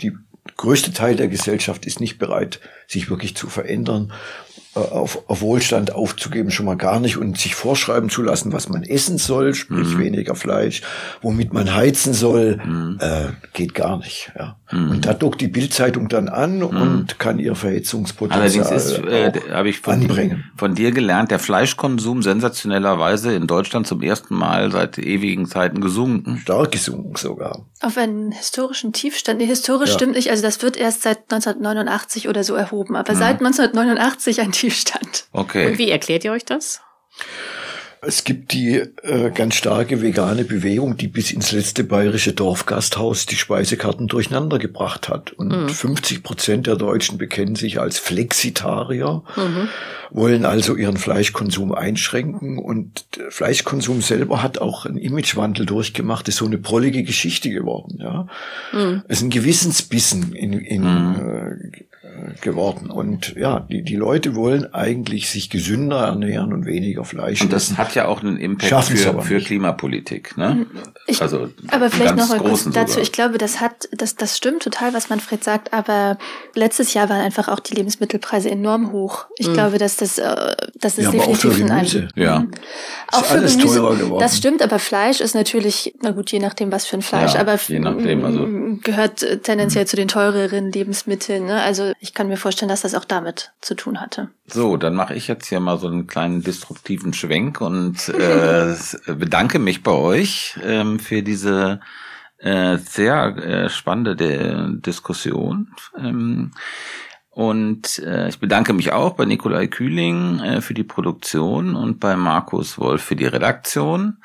die größte Teil der Gesellschaft ist nicht bereit, sich wirklich zu verändern, äh, auf, auf Wohlstand aufzugeben, schon mal gar nicht und sich vorschreiben zu lassen, was man essen soll, sprich Mhm. weniger Fleisch, womit man heizen soll, äh, geht gar nicht. Ja. Mhm. Und da dockt die Bildzeitung dann an und kann ihr Verhitzungspotenzial Allerdings ist, äh, habe ich von, anbringen. von dir gelernt, der Fleischkonsum sensationellerweise in Deutschland zum ersten Mal seit ewigen Zeiten gesunken. Stark gesunken sogar. Auf einen historischen Tiefstand. Nee, historisch Ja. stimmt nicht. Also das wird erst seit 1989 oder so erhoben. Aber seit 1989 ein Tiefstand. Okay. Und wie erklärt ihr euch das? Es gibt die äh, ganz starke vegane Bewegung, die bis ins letzte bayerische Dorfgasthaus die Speisekarten durcheinander gebracht hat. Und 50 Prozent der Deutschen bekennen sich als Flexitarier, wollen also ihren Fleischkonsum einschränken. Und der Fleischkonsum selber hat auch einen Imagewandel durchgemacht, ist so eine prollige Geschichte geworden. Ja, es ist ein Gewissensbissen in, in äh, geworden. Und ja, die, die Leute wollen eigentlich sich gesünder ernähren und weniger Fleisch Und das essen. Hat ja auch einen Impact für, für. Klimapolitik, ne? Ich, also aber vielleicht ganz noch mal kurz großen dazu. sogar. Ich glaube, das hat, das, das stimmt total, was Manfred sagt. Aber letztes Jahr waren einfach auch die Lebensmittelpreise enorm hoch. Ich glaube, dass das, äh, das ist Ja, aber auch für definitiv ein Gemüse. Ja. Auch Ist für alles Gemüse. teurer geworden. Das stimmt, aber Fleisch ist natürlich, na gut, je nachdem, was für ein Fleisch, Ja, aber je nachdem, also- gehört äh, tendenziell zu den teureren Lebensmitteln. Ne? Also ich kann mir vorstellen, dass das auch damit zu tun hatte. So, dann mache ich jetzt hier mal so einen kleinen disruptiven Schwenk und äh, bedanke mich bei euch ähm, für diese äh, sehr äh, spannende De Diskussion. Ähm, und äh, ich bedanke mich auch bei Nikolai Kühling äh, für die Produktion und bei Markus Wolf für die Redaktion.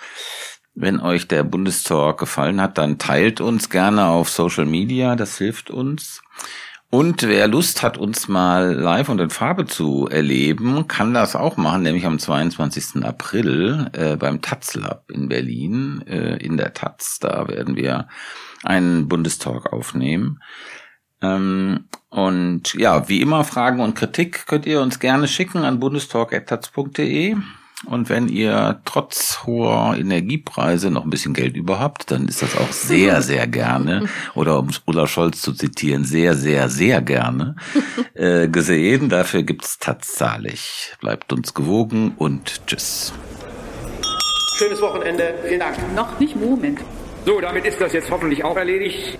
Wenn euch der Bundestalk gefallen hat, dann teilt uns gerne auf Social Media, das hilft uns. Und wer Lust hat, uns mal live und in Farbe zu erleben, kann das auch machen, nämlich am 22. April äh, beim Taz Lab in Berlin, äh, in der Taz. Da werden wir einen Bundestalk aufnehmen. Ähm, und ja, wie immer, Fragen und Kritik könnt ihr uns gerne schicken an bundestalk.taz.de. Und wenn ihr trotz hoher Energiepreise noch ein bisschen Geld über habt, dann ist das auch sehr, sehr gerne, oder um Ulla Scholz zu zitieren, sehr, sehr, sehr gerne äh, gesehen. Dafür gibt's tatsächlich. Bleibt uns gewogen und tschüss. Schönes Wochenende. Vielen Dank. Noch nicht Moment. So, damit ist das jetzt hoffentlich auch erledigt.